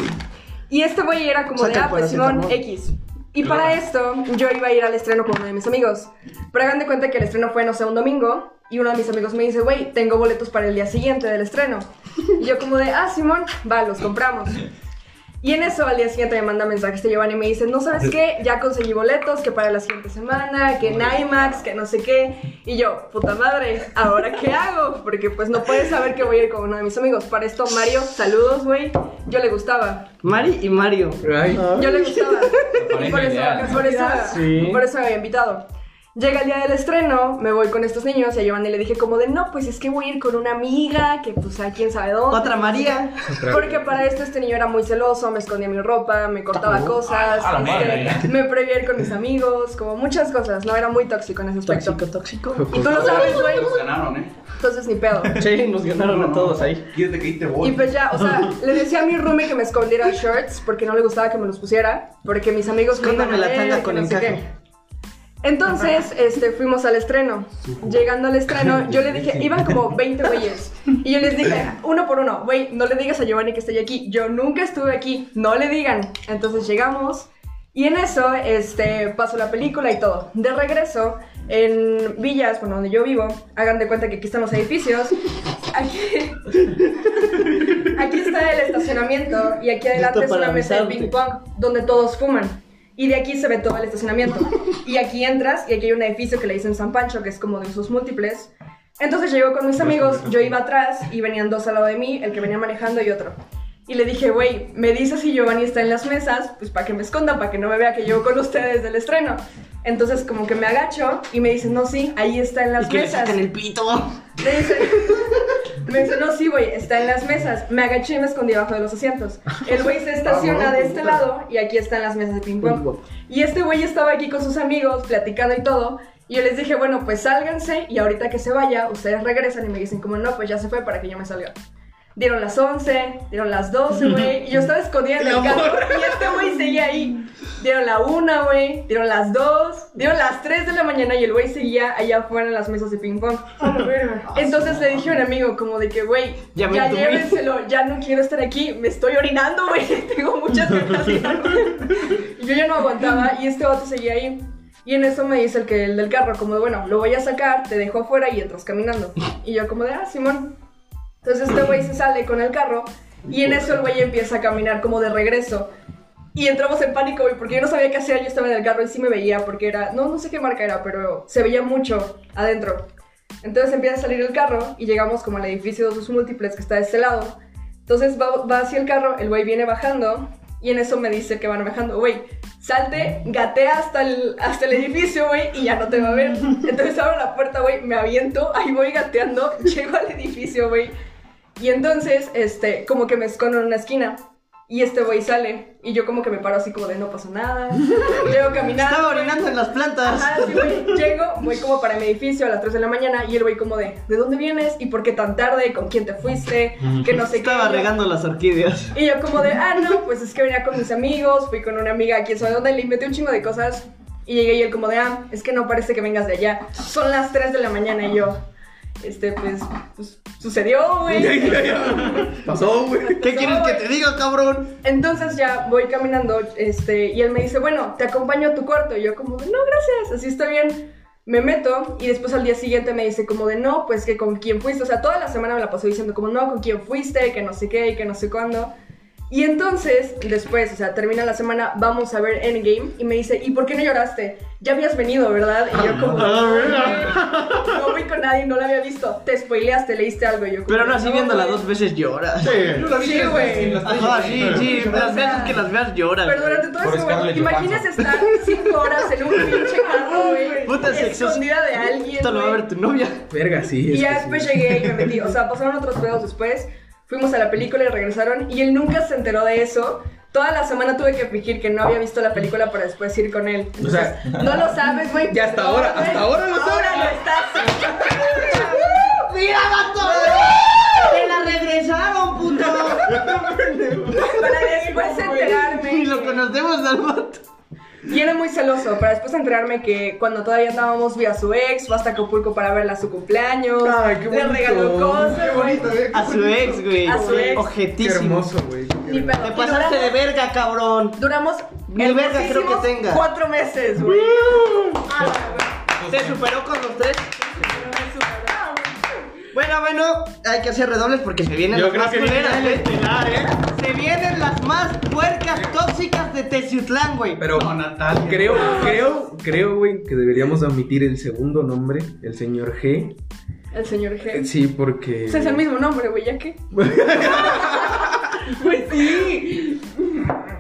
Y este güey era como de, Saca ah, pues Simón. X. Y para esto, yo iba a ir al estreno con uno de mis amigos. Pero hagan de cuenta que el estreno fue, no sé, un domingo. Y uno de mis amigos me dice, güey, tengo boletos para el día siguiente del estreno. Y yo como de, ah, Simón, va, los compramos. Y en eso al día siguiente me manda mensaje este Giovanni y me dice, no sabes qué, ya conseguí boletos, que para la siguiente semana, que en IMAX, que no sé qué. Y yo, puta madre, ¿ahora qué hago? Porque pues no puedes saber que voy a ir con uno de mis amigos. Para esto, Mario, saludos, güey. Yo le gustaba. Mari y Mario. Ay, Yo le gustaba. Y por eso, por eso, Sí. por eso me había invitado. Llega el día del estreno, me voy con estos niños y a Giovanni le dije como de, no, pues es que voy a ir con una amiga, que pues a quién sabe dónde. Otra María. Porque para esto este niño era muy celoso, me escondía mi ropa, me cortaba cosas, a la madre. este, me prohibía ir con mis amigos, como muchas cosas, no era muy tóxico en ese aspecto. Tóxico, tóxico. Y tú lo sabes, güey, Nos ganaron, ¿eh? entonces ni pedo. Sí, nos ganaron a todos ahí. Quítate que ahí te Y voy. pues ya, o sea, le decía a mi roomie que me escondiera shorts porque no le gustaba que me los pusiera, porque mis amigos Escóndame la tanga que con encaje. Entonces, este, fuimos al estreno. Llegando al estreno, yo le dije, iban como 20 güeyes. Y yo les dije, uno por uno, güey, no le digas a Giovanni que estoy aquí. Yo nunca estuve aquí, no le digan. Entonces llegamos y en eso, este, pasó la película y todo. De regreso, en Villas, bueno, donde yo vivo, hagan de cuenta que aquí están los edificios. Aquí, aquí está el estacionamiento y aquí adelante es una mesa de ping pong donde todos fuman. Y de aquí se ve todo el estacionamiento. Y aquí entras y aquí hay un edificio que le dicen San Pancho, que es como de usos múltiples. Entonces llego con mis amigos, yo iba atrás y venían dos al lado de mí, el que venía manejando y otro. Y le dije, güey, me dices si Giovanni está en las mesas, pues para que me esconda, para que no me vea que llevo con ustedes del estreno. Entonces como que me agacho y me dicen, no, sí, ahí está en las Y que le mesas. el pito. Me dice, me dice, no, sí, güey, está en las mesas. Me agaché y me escondí abajo de los asientos. El güey se estaciona de este lado y aquí están las mesas de ping pong. Y este güey estaba aquí con sus amigos, platicando y todo. Y yo les dije, bueno, pues sálganse y ahorita que se vaya, ustedes regresan y me dicen, como no, pues ya se fue para que yo me salga. Dieron las 11, dieron las 12, güey. Y yo estaba escondida en el carro. Y este güey seguía ahí. Dieron la 1, güey. Dieron las 2. Dieron las 3 de la mañana y el güey seguía allá afuera en las mesas de ping pong. Entonces le dije a un amigo, como de que, güey, Ya ya, llévenselo. Ya no quiero estar aquí. Me estoy orinando, güey. Tengo muchas ganas. Y yo ya no aguantaba. Y este vato seguía ahí. Y en eso me dice el que el del carro, como de, bueno, lo voy a sacar, te dejo afuera y entras caminando. Y yo como de, ah, Simón. Entonces este güey se sale con el carro y en eso el güey empieza a caminar como de regreso. Y entramos en pánico, güey, porque yo no sabía qué hacer, yo estaba en el carro y sí me veía, porque era, no, no sé qué marca era, pero se veía mucho adentro. Entonces empieza a salir el carro y llegamos como al edificio de sus múltiples que está de este lado. Entonces va, va hacia el carro, el güey viene bajando y en eso me dice que van bajando, güey, salte, gatea hasta el, hasta el edificio, güey, y ya no te va a ver. Entonces abro la puerta, güey, me aviento, ahí voy gateando, llego al edificio, güey. Y entonces, este, como que me escondo en una esquina. Y este güey sale. Y yo como que me paro así como de no pasó nada. Llego caminando. Estaba orinando en las plantas. Ajá, sí, güey. Llego, voy como para mi edificio a las 3 de la mañana y el güey como de, ¿de dónde vienes? ¿Y por qué tan tarde? ¿Con quién te fuiste? Que no sé Estaba qué. Yo- regando las orquídeas. Y yo como de, ah, no, pues es que venía con mis amigos, fui con una amiga aquí, sabe dónde, le inventé un chingo de cosas. Y llegué y él como de, ah, es que no parece que vengas de allá. Son las 3 de la mañana y yo, este, pues, pues sucedió, güey. Pasó, güey. ¿Qué quieres que te diga, cabrón? Entonces ya voy caminando, este, y él me dice, bueno, te acompaño a tu cuarto. Y yo como de, no, gracias, así está bien. Me meto y después al día siguiente me dice como de, no, pues que con quién fuiste. O sea, toda la semana me la pasó diciendo como, no, con quién fuiste, que no sé qué y que no sé cuándo. Y entonces, después, o sea, termina la semana, vamos a ver Endgame y me dice, ¿y por qué no lloraste? Ya habías venido, ¿verdad? Y yo como, no, güey, no voy con nadie, no la había visto. Te spoileaste, leíste algo y yo como, Pero no, así "No, viéndola güey". dos veces lloras. Sí, güey. Ajá, sí, sí. Las veces que las veas lloras. Pero durante todo ese momento, imagínese estar cinco horas en un pinche carro, güey. Puta sexo. Escondida de alguien, Esto lo va a ver tu novia. Verga, sí. Y ya después sí. llegué y me metí. O sea, pasaron otros pedos después. Fuimos a la película y regresaron y él nunca se enteró de eso. Toda la semana tuve que fingir que no había visto la película para después ir con él. O sea, No lo sabes, güey. Y hasta ahora- hasta ahora lo Ahora sabes. lo estás. Y era muy celoso, para después enterarme que cuando todavía andábamos vi a su ex, fue hasta Acapulco para verla a su cumpleaños. Ay, qué Le bonito. regaló cosas, güey. A su ex, güey. A su ex. Qué Objetísimo. hermoso, güey. Te pasaste de verga, cabrón. Duramos Ni verga creo que tenga. cuatro meses, güey. Ah, Se superó con los tres. Bueno, bueno, hay que hacer redobles porque se vienen Yo las creo más que viene culeras, el ¿eh? estelar, ¿eh? Se vienen las más puercas tóxicas de Teciutlán, güey. Pero creo, creo, creo, güey, que deberíamos omitir el segundo nombre, el señor G. El señor G. Sí, porque. Ese es el mismo nombre, güey, ¿ya qué? Pues sí.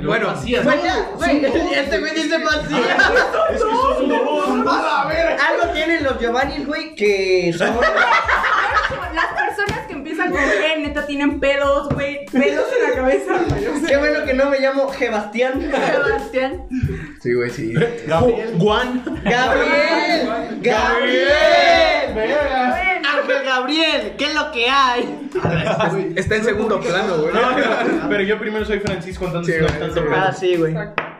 Bueno, Güey, güey, este güey dice vacía. Algo tienen los Giovanni, güey, que son. Las personas que empiezan con G, neta, tienen pedos, güey. Pedos en la cabeza. güey, Qué bueno que no me llamo Sebastián. Sebastián. Sí, güey, sí. Juan. Gabriel. Gabriel. Ángel Gabriel, ¿qué es lo que hay? Está en segundo plano, güey. No, pero, pero yo primero soy Francisco, entonces Sí, no. Ah, sí, güey.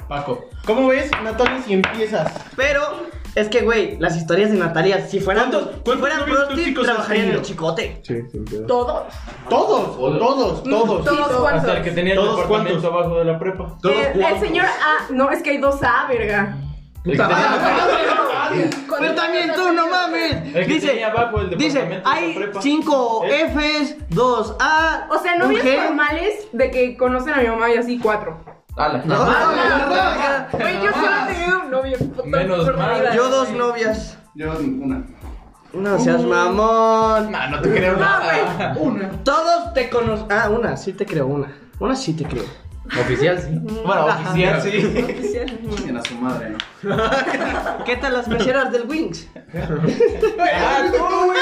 Paco. ¿Cómo ves, Natalia, si empiezas? Pero es que, güey, las historias de Natalia, si fueran, ¿Cuántos- si fueran novios prosti, tóxicos has trabajarían en el chicote. Sí, sin pedo. Todos. Todos, todos, todos. Todos cuantos. Hasta el que tenía el ¿Todos departamento cuántos? abajo de la prepa. El, el señor A. No, es que hay dos A, verga. Puta madre. Pero también tú, no mames. El que Dice, tenía abajo el dice, departamento de la hay prepa. 5 ¿Eh? Fs, 2 A. O sea, un novios G. formales de que conocen a mi mamá y así cuatro. Ala. Ah, Güey, yo solo he tenido un novio. Menos mal. Yo dos novias. Yo ninguna. No seas mamón. No, no te creo nada. Todos te conocen. Ah, una, sí te creo, una. Una sí te creo. Oficial, sí. Bueno, oficial, sí. En a su madre, ¿no? ¿Qué tal las meseras del Wings? Ah, tú, güey.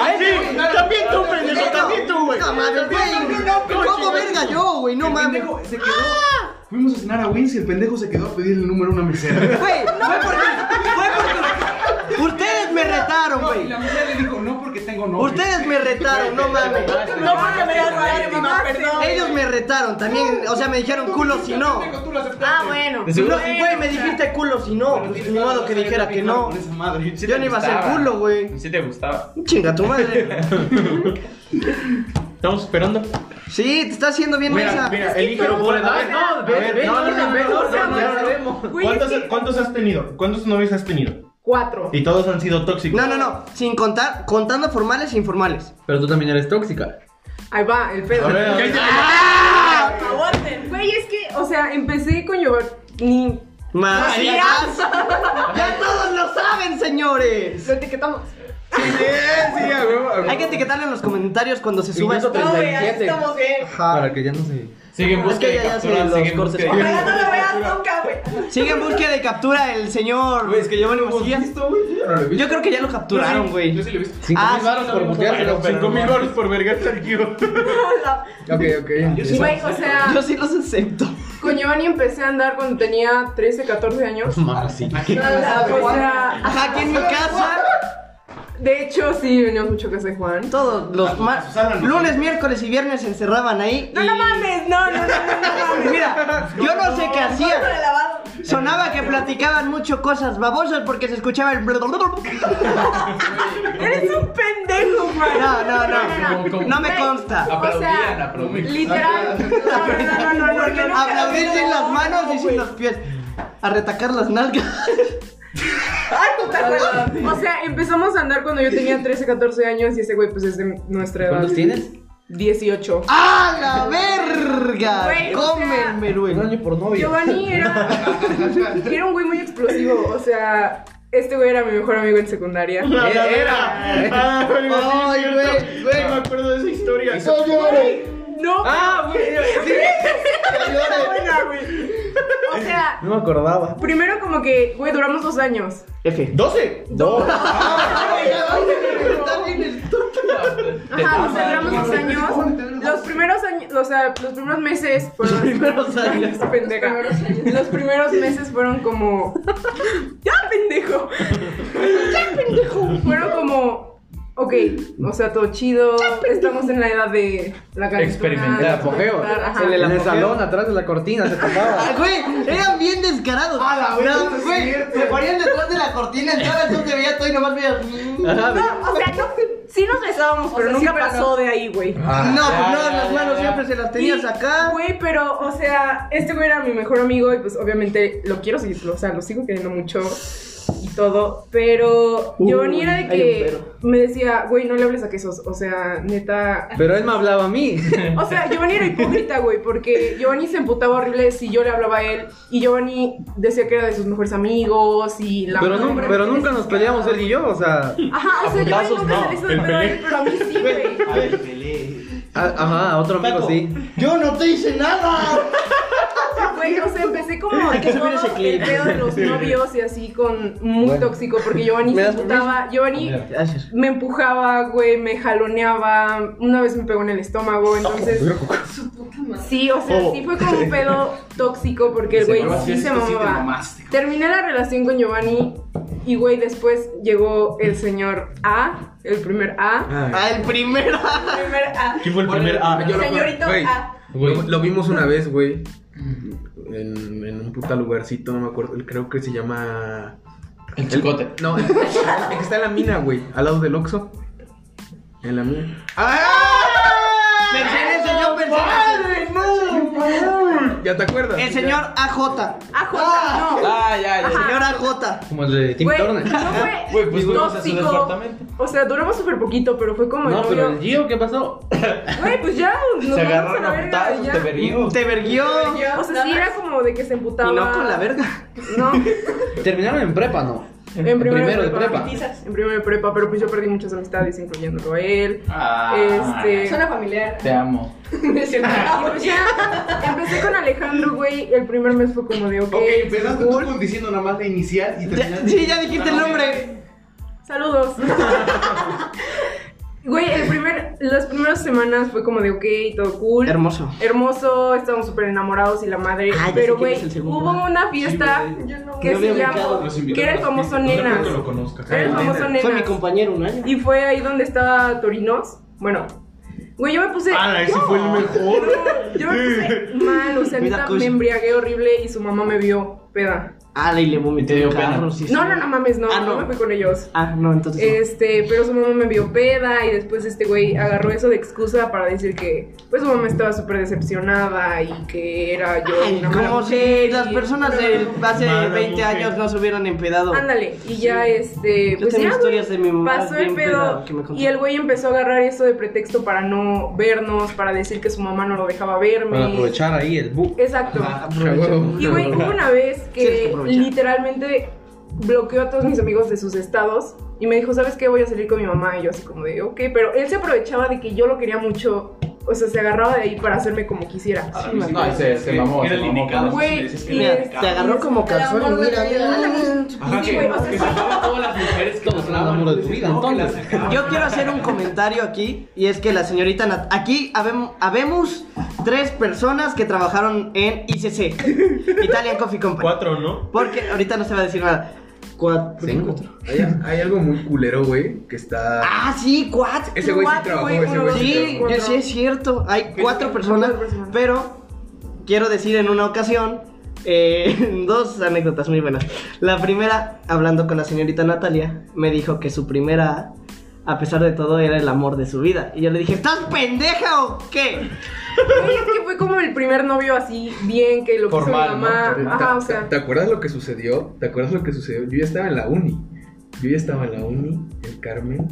Ay, sí, también tú, pendejo, también tú, güey. No mames, güey. ¿Cómo verga yo, güey? No El mames. pendejo se quedó. Fuimos a cenar a Wins y el pendejo se quedó a pedir el número a una mesera. Güey, fue porque. Fue porque. Ustedes me retaron, No, y güey. la mesera le dijo, no porque tengo novio. Ustedes me retaron, no mames. No porque me das lástima, perdón. Ellos me retaron también, o sea, me dijeron culo si no. Ah, bueno. No, güey, me dijiste culo si no. Pues ni modo que dijera que no. Esa. Yo no iba a ser culo, güey. Sí te gustaba. Chinga tu madre. Estamos esperando. Sí, te está haciendo bien Mira, mensa. mira, elige. A ver, No, a ver, no, no, no, no. Güey, ¿Cuántos, es que- ¿Cuántos has tenido? ¿Cuántos novios has tenido? Cuatro. Y todos han sido tóxicos. No, no, no. Sin contar, contando formales e informales. Pero tú también eres tóxica. Ahí va, el pedo. A ver, a ver. Aguanten. Güey, es que, o sea, empecé con Giovanni. María. Ya todos lo saben, señores. Lo etiquetamos. Sí, sí, a huevo, a huevo. Hay que etiquetarle en los comentarios cuando se suba esto. No, güey, estamos bien. Ajá. Para que ya no se. Sigue en Es busca que de ya- ya captura, sigue en cortes. busca de Ojalá no lo veas nunca, güey. Sigue en búsqueda y captura el señor. Güey, es que yo me lo hemos visto, güey. Yo creo que ya lo capturaron, güey. Yo sí lo he visto. Cinco Ah, mil sí, baros por muteárselo. Bueno, 5 mil baros por vergar Sergio. Ok, ok. entiendo. Güey, o sea, Yo sí los acepto. con Giovanni empecé a andar cuando tenía 13, 14 años. Mamacita. O sea, Ajá, aquí en mi casa, de hecho, sí, veníamos mucho a casa de Juan. todos los ma- lunes, miércoles y viernes se encerraban ahí. No, y- no mames, no, no, no, no, no mames. Mira, yo no sé qué Con el hacían. lavado. Sonaba que platicaban mucho cosas babosas porque se escuchaba el. Eres un pendejo, güey. No, no, no. No me consta. Aplaudían, aplaudían. Literal. No, no, no, no, no, porque no. Aplaudir sin las manos y sin los pies. A retacar las nalgas. O sea, empezamos a andar cuando yo tenía 13, 14 años y ese güey, pues es de nuestra edad. ¿Cuántos tienes? 18. ¡Ah, la verga! Güey, o sea, Cómenme, Un güey. año por novio. Giovanni era. Era un güey muy explosivo. O sea, este güey era mi mejor amigo en secundaria. Era. Ah, güey, Ay, güey, cierto. güey. Sí, me acuerdo de esa historia. No, Ah, güey. sí. está buena, güey. O sea, No me acordaba. primero como que, güey, duramos dos años. F. 12. Dos. Estúpido. Ajá, nos celebramos dos años. Los primeros años, o sea, los primeros meses fueron. Los primeros años. pendeja. Los primeros meses fueron como. ¡Ya, pendejo! ¡Ya, pendejo! Fueron como. Ok, o sea, todo chido. Estamos en la edad de la calentura, Experimentar. de apogeo. Ajá. En el salón, atrás de la cortina, se tapaba. Ah, güey, eran bien descarados. A la verga, No, güey, se ponían detrás de la cortina, entraba, entonces te veía todo y nomás veías. mm. No, o sea, no, sí nos besábamos, pero sea, sí, nunca pero pasó no. de ahí, güey. No, pues no, ya, las ya, manos ya. siempre se las tenías Y, acá. Güey, pero, o sea, este güey era mi mejor amigo y pues obviamente lo quiero seguir, o sea, lo sigo queriendo mucho y todo, pero Uy, Giovanni era de que me decía, güey, no le hables a quesos, o sea, neta... Pero él me hablaba a mí. O sea, Giovanni era hipócrita, güey, porque Giovanni se emputaba horrible si yo le hablaba a él y Giovanni decía que era de sus mejores amigos y la Pero, madre, pero nunca nos peleamos él y yo, o sea. Ajá, o sea, Giovanni nunca no, se le hizo de a él, pero a mí sí, güey. a- Ajá, otro amigo Paco, sí. Yo no te hice nada. Güey, o sea, empecé como Hay que todo subir ese clip. el pedo de los novios y así con muy Bueno. tóxico porque Giovanni ¿Me se emputaba, Giovanni Gracias. me empujaba, güey, me jaloneaba, una vez me pegó en el estómago, entonces sí, o sea, Oh. sí fue como un pedo tóxico porque el güey sí se mamaba. Terminé la relación con Giovanni y güey, después llegó el señor A, el primer A. Ah, el primero. El primer A. ¿Quién fue el primer A? Señorito A. Lo, lo vimos una vez, güey. En, en un puta lugarcito, no me acuerdo. Creo que se llama. El chicote. No, el, el que está en la mina, güey. Al lado del Oxxo. En la mina. Persigue, señor, persigue. ¿Ya te acuerdas? El señor AJ. AJ, no. Ah, ya, ya. Señor AJ. Como el de Tim Güey, Turner. no fue Güey, pues fuimos a su departamento. O sea, duramos súper poquito, pero fue como el No, pero el Gio, ¿qué pasó? Güey, pues ya, nos Se agarraron la a verga, putazos, ya. te verguió. Te verguió. O sea, sí era como de que se emputaba. Y no con la verga. No, Terminaron en prepa, ¿no? En primero, primero de prepa. prepa. En primero de prepa, pero pues yo perdí muchas amistades, incluyéndolo a él. Ah, Este. Suena familiar. Te amo. Y pues ya, empecé con Alejandro, güey. El primer mes fue como de, ok, Ok, empezaste tú cool. con diciendo nada más la inicial y terminaste. sí, ya dijiste el nombre. Saludos. primeras semanas fue como de, ok, todo cool. Hermoso. hermoso, estábamos súper enamorados y la madre. Ah, pero, güey, hubo una fiesta que No se había llamó, que era el famoso que conozcas. Era el famoso Fue mi compañero un año. Y fue ahí donde estaba Torinos. Bueno, güey, yo me puse. Ah, ese fue el mejor. Yo me puse mal, o sea, me embriagué horrible y su mamá me vio peda. Ah, y le vomité carro. sí, No, sí. no, no mames, no, Ah, no, no. me fui con ellos. Ah, no, entonces. no. Este, pero su mamá me vio peda y después este güey agarró eso de excusa para decir que pues su mamá estaba súper decepcionada y que era yo Ay, una como si mujer las y- personas de hace Mala 20 mujer. años no se hubieran empedado. Ándale, y ya este, Yo pues tengo ya, historias de mi mamá pasó el pedo que me y el güey empezó a agarrar eso de pretexto para no vernos, para decir que su mamá no lo dejaba verme. Para aprovechar ahí el book. Exacto. huevo. Y güey, hubo una vez que literalmente bloqueó a todos mis amigos de sus estados y me dijo, ¿sabes qué? Voy a salir con mi mamá. Y yo así como de, ok, pero él se aprovechaba de que yo lo quería mucho. O sea, se agarraba de ahí para hacerme como quisiera. No, se, se mamó. Era se el indicado. Güey, Mira, este- te agarró como calzón y mira, mira. Sí, güey, que todas las mujeres que amor de tu vida, entonces. Yo quiero hacer un comentario aquí y es que la señorita Nat aquí habem- habemos tres personas que trabajaron en ICC, Italian Coffee Company. Cuatro, ¿no? Porque ahorita no se va a decir nada. Cuatro. Cinco. Hay, hay algo muy culero, güey, que está... Ah, sí, cuatro. Ese güey sí cuatro, trabajó, güey, ese güey sí Sí, yo sí es cierto. Hay cuatro personas, cuatro personas. pero quiero decir en una ocasión eh, dos anécdotas muy buenas. La primera, hablando con la señorita Natalia, me dijo que su primera, a pesar de todo, era el amor de su vida. Y yo le dije, ¿estás pendeja o qué? Güey, es que fue como el primer novio así, bien, que lo quiso mi Formal, ¿no? mamá. ¿Te- Ajá, o sea. ¿Te acuerdas lo que sucedió? ¿Te acuerdas lo que sucedió? Yo ya estaba en la uni. Yo ya estaba en la uni, el Carmen.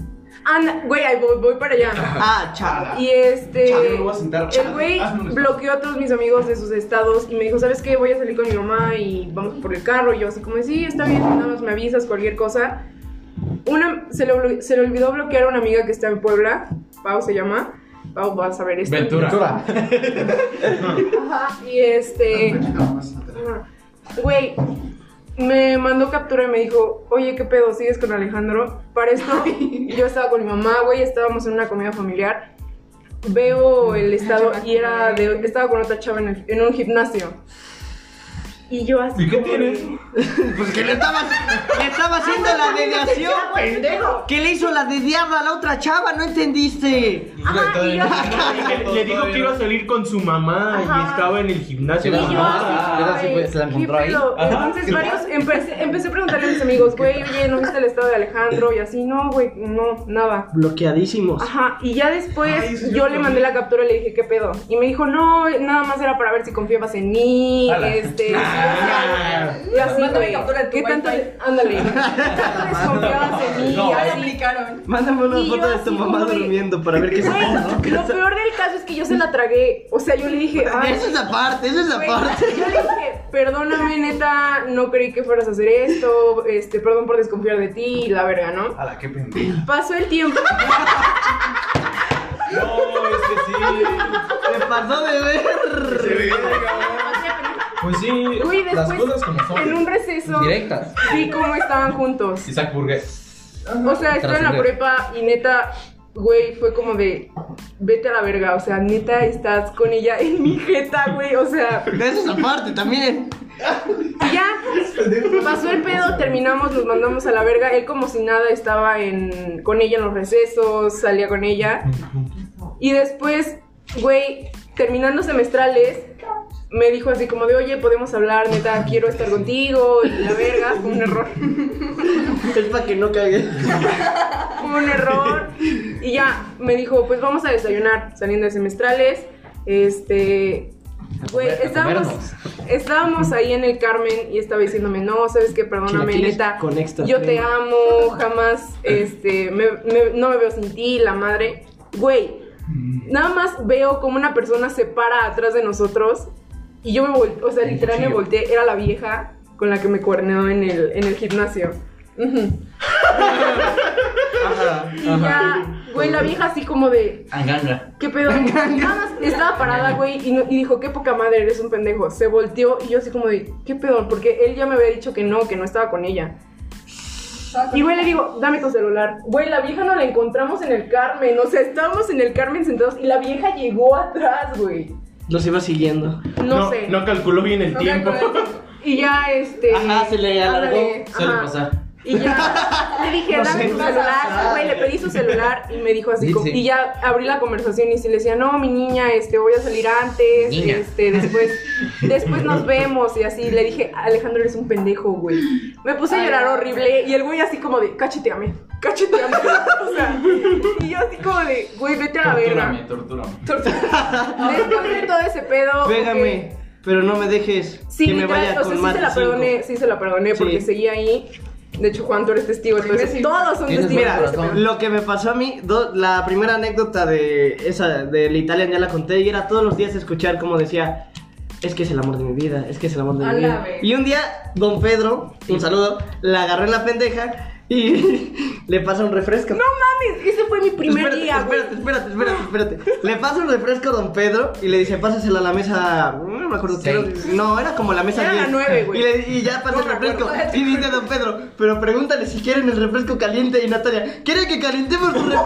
Anda, güey, ahí voy, voy para allá. Ah, chala. Y este. Me voy a sentar. El güey espacio. bloqueó a todos mis amigos de sus estados y me dijo: ¿Sabes qué? Voy a salir con mi mamá y vamos por el carro. Y yo, así como, sí, está bien, nada más me avisas, cualquier cosa. Una, se, le, se le olvidó bloquear a una amiga que está en Puebla. Pau se llama. Vas a ver esto. Ventura. Ajá, y este. Güey, me mandó captura y me dijo, oye, ¿qué pedo? ¿Sigues con Alejandro? Para esto, yo estaba con mi mamá, güey, estábamos en una comida familiar. Veo el estado y era de, estaba con otra chava en, el- en un gimnasio. Y yo así. ¿Y qué como tienes? de- Pues que le estaba, le estaba haciendo la dediación. pendejo. ¿Qué le hizo la dediada a la otra chava? ¿No entendiste? Ajá, y yo Le, le dijo que iba a salir con su mamá y estaba en el gimnasio. Y su yo Ah, pues, se la ¿qué encontró ahí. pedo? Entonces varios, empecé, empecé a preguntarle a mis amigos, güey, oye, ¿no viste el estado de Alejandro? Y así, no, güey, no, nada. Bloqueadísimos. Ajá, y ya después Ay, yo yo le mandé la captura y le dije, ¿qué pedo? Y me dijo, no, nada más era para ver si confiabas en mí, Ala. este, y así, Mándame captura de tu ¿qué tanto, ándale, ¿qué tanto desconfiabas en mí? No, Ya le así. aplicaron. Mándame una Y yo foto de tu mamá como de- durmiendo para ver qué se Güey, pasa en tu lo casa. peor del caso es que yo se la tragué, o sea, yo le dije, ay, Eso es aparte, eso es Güey, aparte. Yo le dije, perdóname, neta, no creí que fueras a hacer esto, este, perdón por desconfiar de ti, y la verga, ¿no? A la que pendejo. Pasó el tiempo. No, es que sí. Me pasó de ver. Pues sí, las después, cosas como son. en un receso, Directas. vi cómo estaban juntos. Isaac Burguet. O sea, estaba en la prepa y neta, güey, fue como de, vete a la verga, o sea, neta, estás con ella en mi jeta, güey, o sea, Eso es aparte también. Y ya, pasó el pedo, terminamos, nos mandamos a la verga. Él como si nada estaba en, con ella en los recesos, salía con ella. Y después, güey, terminando semestrales, me dijo así como de, oye, podemos hablar, neta, quiero estar contigo. Y la verga, fue un error. Es para que no cague. Fue un error. Y ya, me dijo, pues vamos a desayunar saliendo de semestrales. Este... Güey, estábamos, estábamos ahí en el Carmen y estaba diciéndome, no, sabes qué, perdóname, neta, con extra yo te crema". amo, jamás, este, me- me- no me veo sin ti, la madre. Güey, nada más veo como una persona se para atrás de nosotros y yo me volteé, o sea, literal me volteé, era la vieja con la que me cuerneó en el, en el gimnasio. Ujú. Y ya, güey, la vieja así como de, Anganga. ¿Qué pedo? Más estaba parada, güey, y, no- y dijo, qué poca madre, eres un pendejo. Se volteó y yo así como de, ¿qué pedo? Porque él ya me había dicho que no, que no estaba con ella. Y güey, le digo, dame tu celular. Güey, la vieja no la encontramos en el Carmen. O sea, estábamos en el Carmen sentados y la vieja llegó atrás, güey. Los iba siguiendo. No, sé. No calculó bien el No tiempo. calculé. Y ya, este. Ajá, se le alargó. ándale, Suele ajá. pasar. Y ya le dije, dame tu celular. Güey, le pedí su celular y me dijo así. Sí, como- sí. Y ya abrí la conversación y sí le decía, no, mi niña, este, voy a salir antes. Niña. Este, después, después nos vemos. Y así le dije, Alejandro, eres un pendejo, güey. Me puse a llorar horrible. Y el güey así como de, cacheteame, cacheteame. o sea, y yo así como de, güey, vete a la Tortúrame, verga. tortúrame. Después de todo ese pedo. Pégame, pero no me dejes Sí, que me vaya o sea, con sí más se la perdoné, sí se la perdoné porque Sí. seguía ahí. De hecho, Juan, tú eres testigo. Entonces, sí. todos son testigos Mira, lo que me pasó a mí, do- la primera anécdota de esa del Italian ya la conté y era todos los días escuchar como decía, es que es el amor de mi vida, es que es el amor de A mi vida. vez. Y un día don Pedro, un saludo, la agarró en la pendeja y le pasa un refresco. No mames, ese fue mi primer espérate, día, güey. espérate, espérate, espérate, espérate. Le pasa un refresco a don Pedro y le dice, pásaselo a la mesa. No me acuerdo. No, era como la mesa Era la 10. nueve, güey. Y, le- y ya pasa No el refresco. acuerdo. Y dice don Pedro, pero pregúntale si quieren el refresco caliente. Y Natalia, ¿quiere que calentemos su refresco?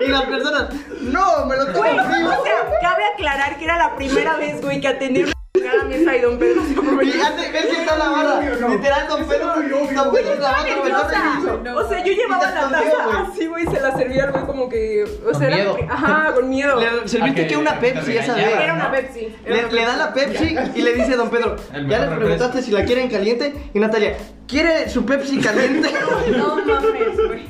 y las personas, no, me lo tomo Güey, frío. o sea, cabe aclarar que era la primera vez, güey, que atendí una la mesa y don Pedro se Y aprovechó. hace, ves que está la barra. Literal, don Pedro, don Pedro es la barra nerviosa. O sea, yo llevaba la taza así, güey, se la servía al güey como que. O sea, era. Ajá, con miedo. Le serviste A que una Pepsi regañara, vez. Era una Pepsi. Le, le da la Pepsi y le dice don Pedro, ya les preguntaste si la quieren caliente y Natalia, ¿quiere su Pepsi caliente? No mames, güey.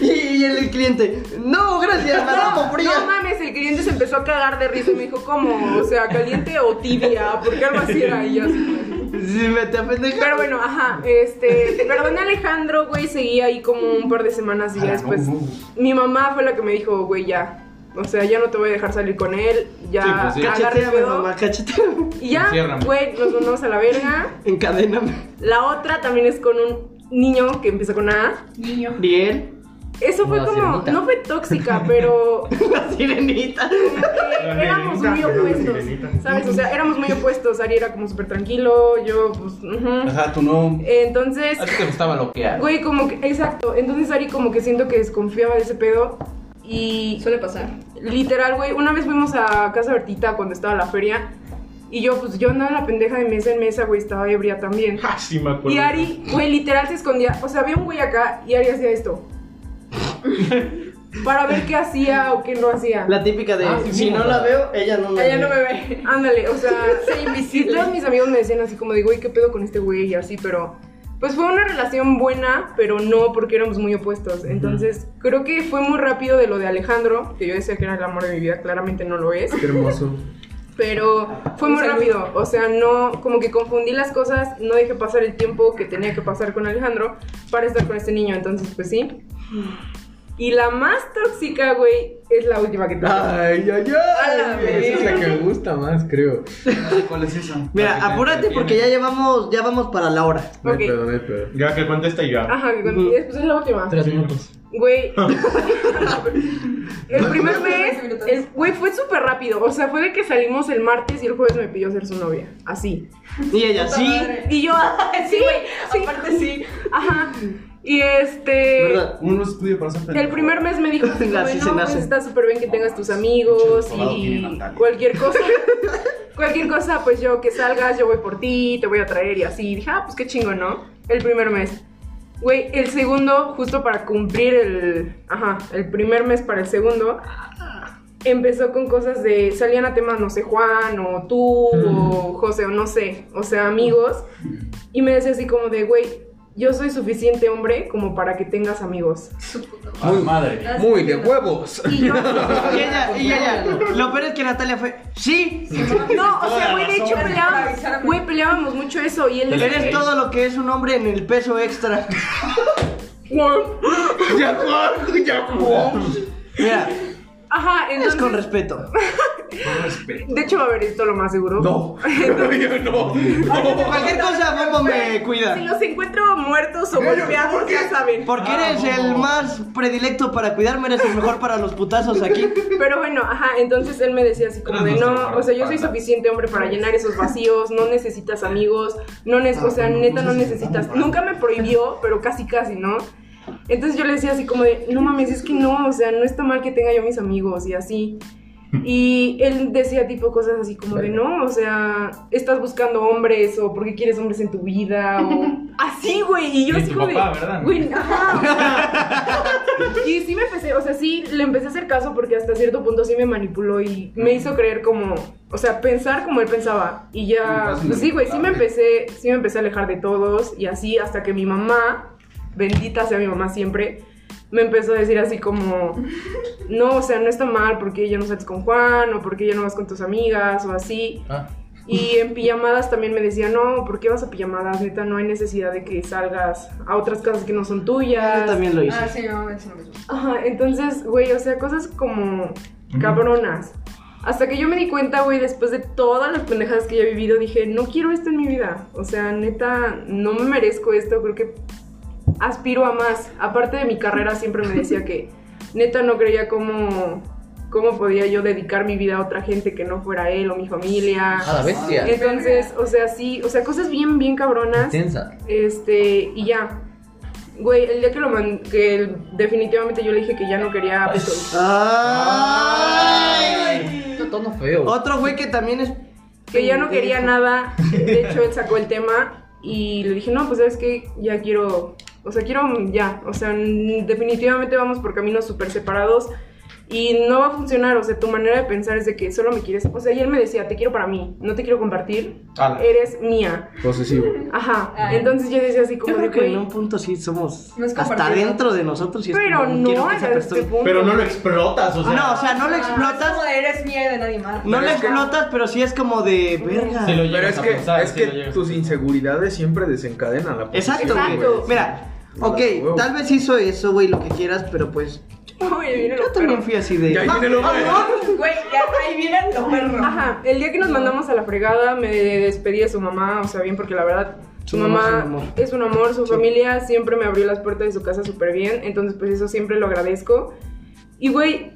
y, y el cliente, no, gracias, me la tomo fría. No mames, el cliente se empezó a cagar de risa y me dijo, ¿cómo? O sea, caliente o tibia, porque algo así era. Y yo así. Sí, me te. Pero bueno, ajá, este, perdoné a Alejandro, güey, seguí ahí como un par de semanas y ya después mi mamá fue la que me dijo, güey, ya, o sea, ya no te voy a dejar salir con él, ya Sí, pues sí. Cacheteame, pedo. mamá, cacheteame. Y ya, güey, nos mandamos a la verga. Encadéname. La otra también es con un niño que empieza con A. Niño. Bien. eso fue La como, sirenita. no fue tóxica, pero La sirenita. éramos muy opuestos, ¿sabes? O sea, éramos muy opuestos. Ari era como súper tranquilo, yo, pues. Ajá, tú no. Entonces, A ti te gustaba loquear. güey, como que, exacto. Entonces Ari como que siento que desconfiaba de ese pedo. Y Suele pasar. literal, güey, una vez fuimos a Casa Bertita cuando estaba la feria. Y yo, pues, yo andaba en la pendeja de mesa en mesa, güey, estaba ebria también. Ah, sí me acuerdo. Y Ari, güey, literal se escondía. O sea, había un güey acá y Ari hacía esto. Para ver qué hacía o qué no hacía. La típica de, Ah, sí, si sí, no la veo, ella no me Ella ve. no me ve. Ándale, o sea, y invisible. todos mis amigos me decían así como de, güey, ¿qué pedo con este güey? Y así, pero... Pues fue una relación buena, pero no porque éramos muy opuestos. Entonces, creo que fue muy rápido de lo de Alejandro, que yo decía que era el amor de mi vida, claramente no lo es. Qué hermoso. Pero fue muy rápido, o sea, no, como que confundí las cosas, no dejé pasar el tiempo que tenía que pasar con Alejandro para estar con este niño, entonces pues sí. Y la más tóxica, güey, es la última que tuve. Ay, ay, A la ay. Esa es la que me gusta más, creo. ¿Cuál es esa? Mira, apúrate te porque ya llevamos, ya vamos para la hora. No hay Ok. pedo, no hay pedo. Ya que contesta y ya. Ajá, que con- y después es la última. Tres minutos. Güey. el primer mes, 15 minutos. el- güey, fue súper rápido. O sea, fue de que salimos el martes y el jueves me pidió ser su novia. Así. Y ella, sí. Y yo, sí, Sí, sí. aparte sí. Ajá. Y este. ¿verdad? Uno no estudia para ser El primer mes me dijo se no, pues está súper bien que tengas tus amigos y cualquier cosa. cualquier cosa, pues yo que salgas, yo voy por ti, te voy a traer y así. Y dije, ah, pues qué chingo, ¿no? El primer mes. Güey, el segundo, justo para cumplir el. Ajá, el primer mes para el segundo, empezó con cosas de. Salían a temas, no sé, Juan o tú o José o no sé, o sea, amigos. Y me decía así como de, güey, yo soy suficiente hombre como para que tengas amigos. Ah, madre. Muy de huevos. Y yo. Y ella, y ella, lo peor es que Natalia fue, sí, No, o sea, güey, de hecho peleábamos, güey, peleábamos mucho eso y él eres todo lo que es un hombre en el peso extra. Ya, Juan, ya, Juan. Mira, Ajá, es con entonces, respeto. de hecho va a haber esto lo más seguro. No, yo no. Cualquier cosa, Bobo me cuida. Si los encuentro muertos o golpeados, ya saben. Porque eres el más predilecto para cuidarme, eres el mejor para los putazos aquí. Pero bueno, ajá, entonces él me decía así como de no, o sea, yo soy suficiente hombre para llenar esos vacíos, no necesitas amigos, no ne- o sea, neta no necesitas. Nunca me prohibió, pero casi casi, ¿no? Entonces yo le decía así como de, no mames, es que no, o sea, no está mal que tenga yo mis amigos y así. Y él decía tipo cosas así como de, no, o sea, estás buscando hombres o porque quieres hombres en tu vida o así, güey. Y yo así como de, güey, ajá, o sea, y sí me empecé, o sea, sí le empecé a hacer caso porque hasta cierto punto sí me manipuló y me hizo creer como, o sea, pensar como él pensaba. Y ya, pues sí, güey, sí me empecé, sí me empecé a alejar de todos y así hasta que mi mamá, bendita sea mi mamá siempre, me empezó a decir así como, no, o sea, no está mal porque ya no sales con Juan o porque ya no vas con tus amigas o así. Ah. Y en pijamadas también me decía, no, ¿por qué vas a pijamadas? Neta, no hay necesidad de que salgas a otras casas que no son tuyas. Yo también lo hice. Ah, sí, no, es lo mismo. Ajá, entonces, güey, o sea, cosas como cabronas. Hasta que yo me di cuenta, güey, después de todas las pendejadas que ya he vivido, dije, no quiero esto en mi vida. O sea, neta, no me merezco esto, creo que aspiro a más. Aparte de mi carrera, siempre me decía que neta no creía cómo, cómo podía yo dedicar mi vida a otra gente que no fuera él o mi familia. A la bestia. Entonces, o sea, sí, o sea, cosas bien, bien cabronas. Intensa. Este, y ya. Güey, el día que lo man que el- definitivamente yo le dije que ya no quería pues, Ay. Qué tono feo. Otro güey que también es. que ya no quería nada. De hecho, él sacó el tema y le dije, no, pues sabes que ya quiero, o sea, quiero ya, o sea, definitivamente vamos por caminos súper separados y no va a funcionar, o sea, tu manera de pensar es de que solo me quieres, o sea, y él me decía, te quiero para mí, no te quiero compartir, Ala. eres mía. Posesivo. Ajá, Ay. entonces yo decía así Yo como creo de, que en un punto sí somos. No hasta dentro de nosotros sí es pero como, no esa este punto. Pero no lo explotas, o sea. No, o sea, no lo Es explotas. como de eres mía y de nadie más. No Pero lo es que- explotas, pero sí es como de verga. Se lo Pero es que, pensar, es sí que tus inseguridades siempre desencadenan la Exacto, güey. Exacto. Mira, ok, Huevo. tal vez hizo eso, güey, lo que quieras, pero pues. Lo Yo también perro. fui así de. Y ahí viene lo. Güey, ya ahí vienen los perros. Ajá, el día que nos mandamos a la fregada me despedí de su mamá, o sea, bien porque la verdad Su mamá es un mamá amor. es un amor, su familia siempre me abrió las puertas de su casa súper bien, entonces pues eso siempre lo agradezco. Y güey,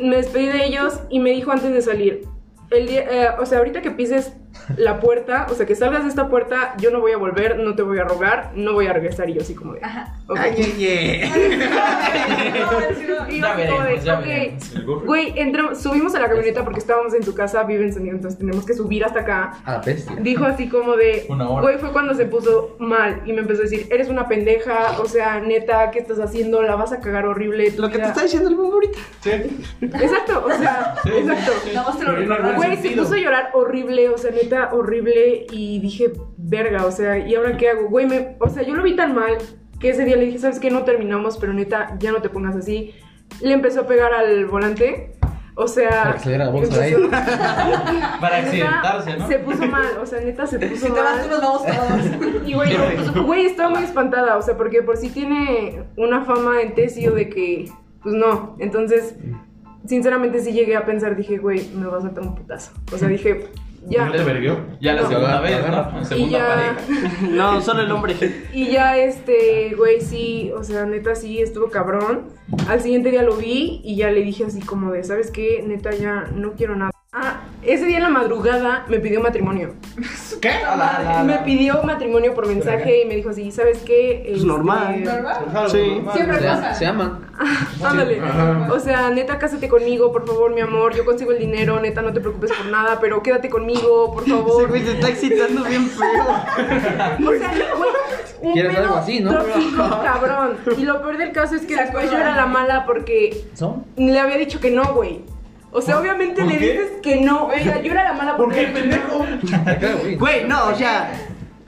me despedí de ellos y me dijo antes de salir, el día, eh, o sea, ahorita que pises la puerta, o sea, que salgas de esta puerta, yo no voy a volver, no te voy a rogar, no voy a regresar y yo así como de... ok. Y yo Ya así como de, ok. Güey, subimos a la camioneta porque estábamos en su casa, vive en San Diego, entonces tenemos que subir hasta acá. A la bestia. Dijo así como de, Una hora. güey, fue cuando se puso mal y me empezó a decir, eres una pendeja, o sea, neta, ¿qué estás haciendo? La vas a cagar horrible. Lo que te vida". está diciendo el bombo ahorita. Exacto, o sea, exacto. Nada más te lo recuerdo. Güey, se puso a llorar horrible, o sea, neta, horrible. Y dije, verga, o sea, ¿y ahora qué hago? Güey, me, o sea, yo lo vi tan mal que ese día le dije, ¿sabes qué? No terminamos, pero neta, ya no te pongas así. Le empezó a pegar al volante. O sea. Para accidentarse, ¿no? Se puso mal, o sea, neta se puso Si te vas, tú mal. nos vamos todos. Y güey, pues, güey, estaba muy espantada, o sea, porque por sí tiene una fama en Tesio de que, pues no. Entonces, sinceramente sí llegué a pensar, dije, güey, me va a saltar un putazo. O sea, dije, ya. ¿No te verguió? Ya la No. segunda vez, Agarra. ¿no? Y Segunda ya, pareja. No, solo el hombre. y ya este, güey, sí, o sea, neta sí estuvo cabrón. Al siguiente día lo vi y ya le dije así como de, ¿sabes qué? Neta ya no quiero nada. Ah, ese día en la madrugada me pidió matrimonio. ¿Qué? Me pidió matrimonio por mensaje y me dijo así, ¿sabes qué? Pues Este, normal. ¿Normal? Sí. Siempre Se, pasa. se aman. Ándale. Ajá. O sea, neta, cásate conmigo, por favor, mi amor. Yo consigo el dinero, neta, no te preocupes por nada, pero quédate conmigo, por Ese favor. güey se está excitando bien feo. O sea, güey, un ¿Quieres pedo algo así, no? tóxico, cabrón. Y lo peor del caso es que después yo era la mala porque ¿Son? le había dicho que no, güey. O sea, obviamente por le qué? dices que no. O sea, yo era la mala ¿Por porque. qué, pendejo? Güey. No, o sea.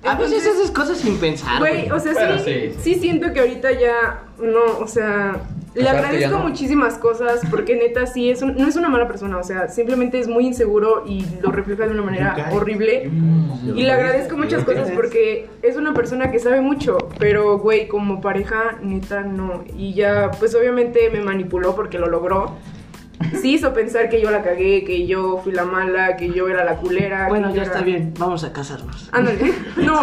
A veces haces cosas sin pensar. Güey, o sea, sí, sí. sí siento que ahorita ya, no, o sea, le agradezco no. muchísimas cosas porque neta sí, es un- no es una mala persona, o sea, simplemente es muy inseguro y lo refleja de una manera horrible. Y le agradezco muchas cosas porque es una persona que sabe mucho, pero güey, como pareja, neta no. Y ya, pues obviamente me manipuló porque lo logró. Sí hizo pensar que yo la cagué, que yo fui la mala, que yo era la culera. Bueno, ya está bien, vamos a casarnos. Ándale. No,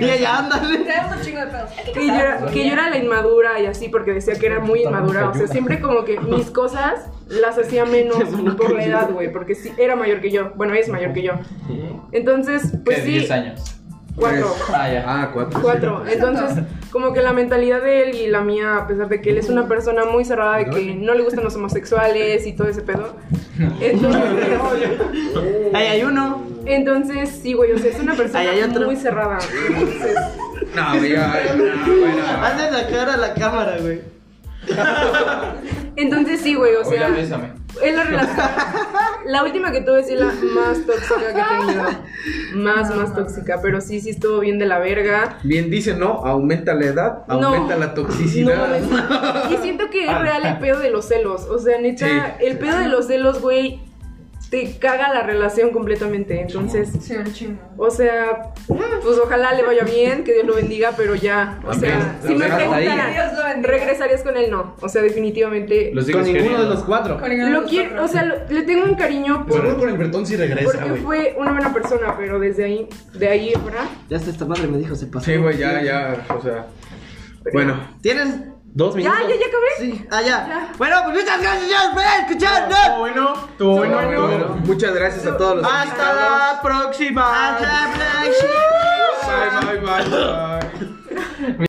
Y ella, ándale. Tenemos un chingo de pedos. Hay que yo, era, casarnos. que yo era la inmadura y así porque decía que era muy inmadura. O sea, siempre como que mis cosas las hacía menos por la edad, güey. Porque sí, era mayor que yo. Bueno, es mayor que yo. Entonces, pues ¿Qué? sí. 10 años. Cuatro. Ah, ya. Ah, cuatro. Cuatro. Entonces, como que la mentalidad de él y la mía, a pesar de que él es una persona muy cerrada, de que no le gustan los homosexuales y todo ese pedo. Entonces, Ahí hay uno. entonces sí, güey, o sea, es una persona Ahí hay otro. muy cerrada. Entonces, No, güey, ya, ya, bueno. Hazle la cara a la cámara, güey. entonces sí, güey, o Oiga, sea, bésame. Es la relación. La última que tuve es la más tóxica que he tenido. Más, más tóxica, pero sí, sí estuvo bien de la verga. Bien dice, ¿no? Aumenta la edad, No. aumenta la toxicidad. No, y siento que es real el pedo de los celos. O sea, neta, Sí. el pedo de los celos, güey, te caga la relación completamente. Entonces, Sí, un chingo. o sea, pues ojalá le vaya bien, que Dios lo bendiga, pero ya. O sea, si me preguntaran. ¿regresarías con él? No. O sea, definitivamente. Los Con ninguno de los cuatro. Lo los quiero, cuatro. o sea, lo- le tengo un cariño por, Seguro con el Bretón sí regresa, porque fue una buena persona, pero desde ahí, de ahí, ¿verdad? Ya hasta esta madre me dijo, se pasó. Sí, güey, ya, ya, o sea. Bueno, ¿Tienes? Dos Ya, minutos. ya, ya acabé. Sí. Ah, ya. Ya. Bueno, pues muchas gracias, señores, por Estuvo bueno, estuvo bueno. bueno. estuvo bueno, muchas gracias a todos los Hasta la próxima. Hasta la próxima. Bye, bye, bye, bye.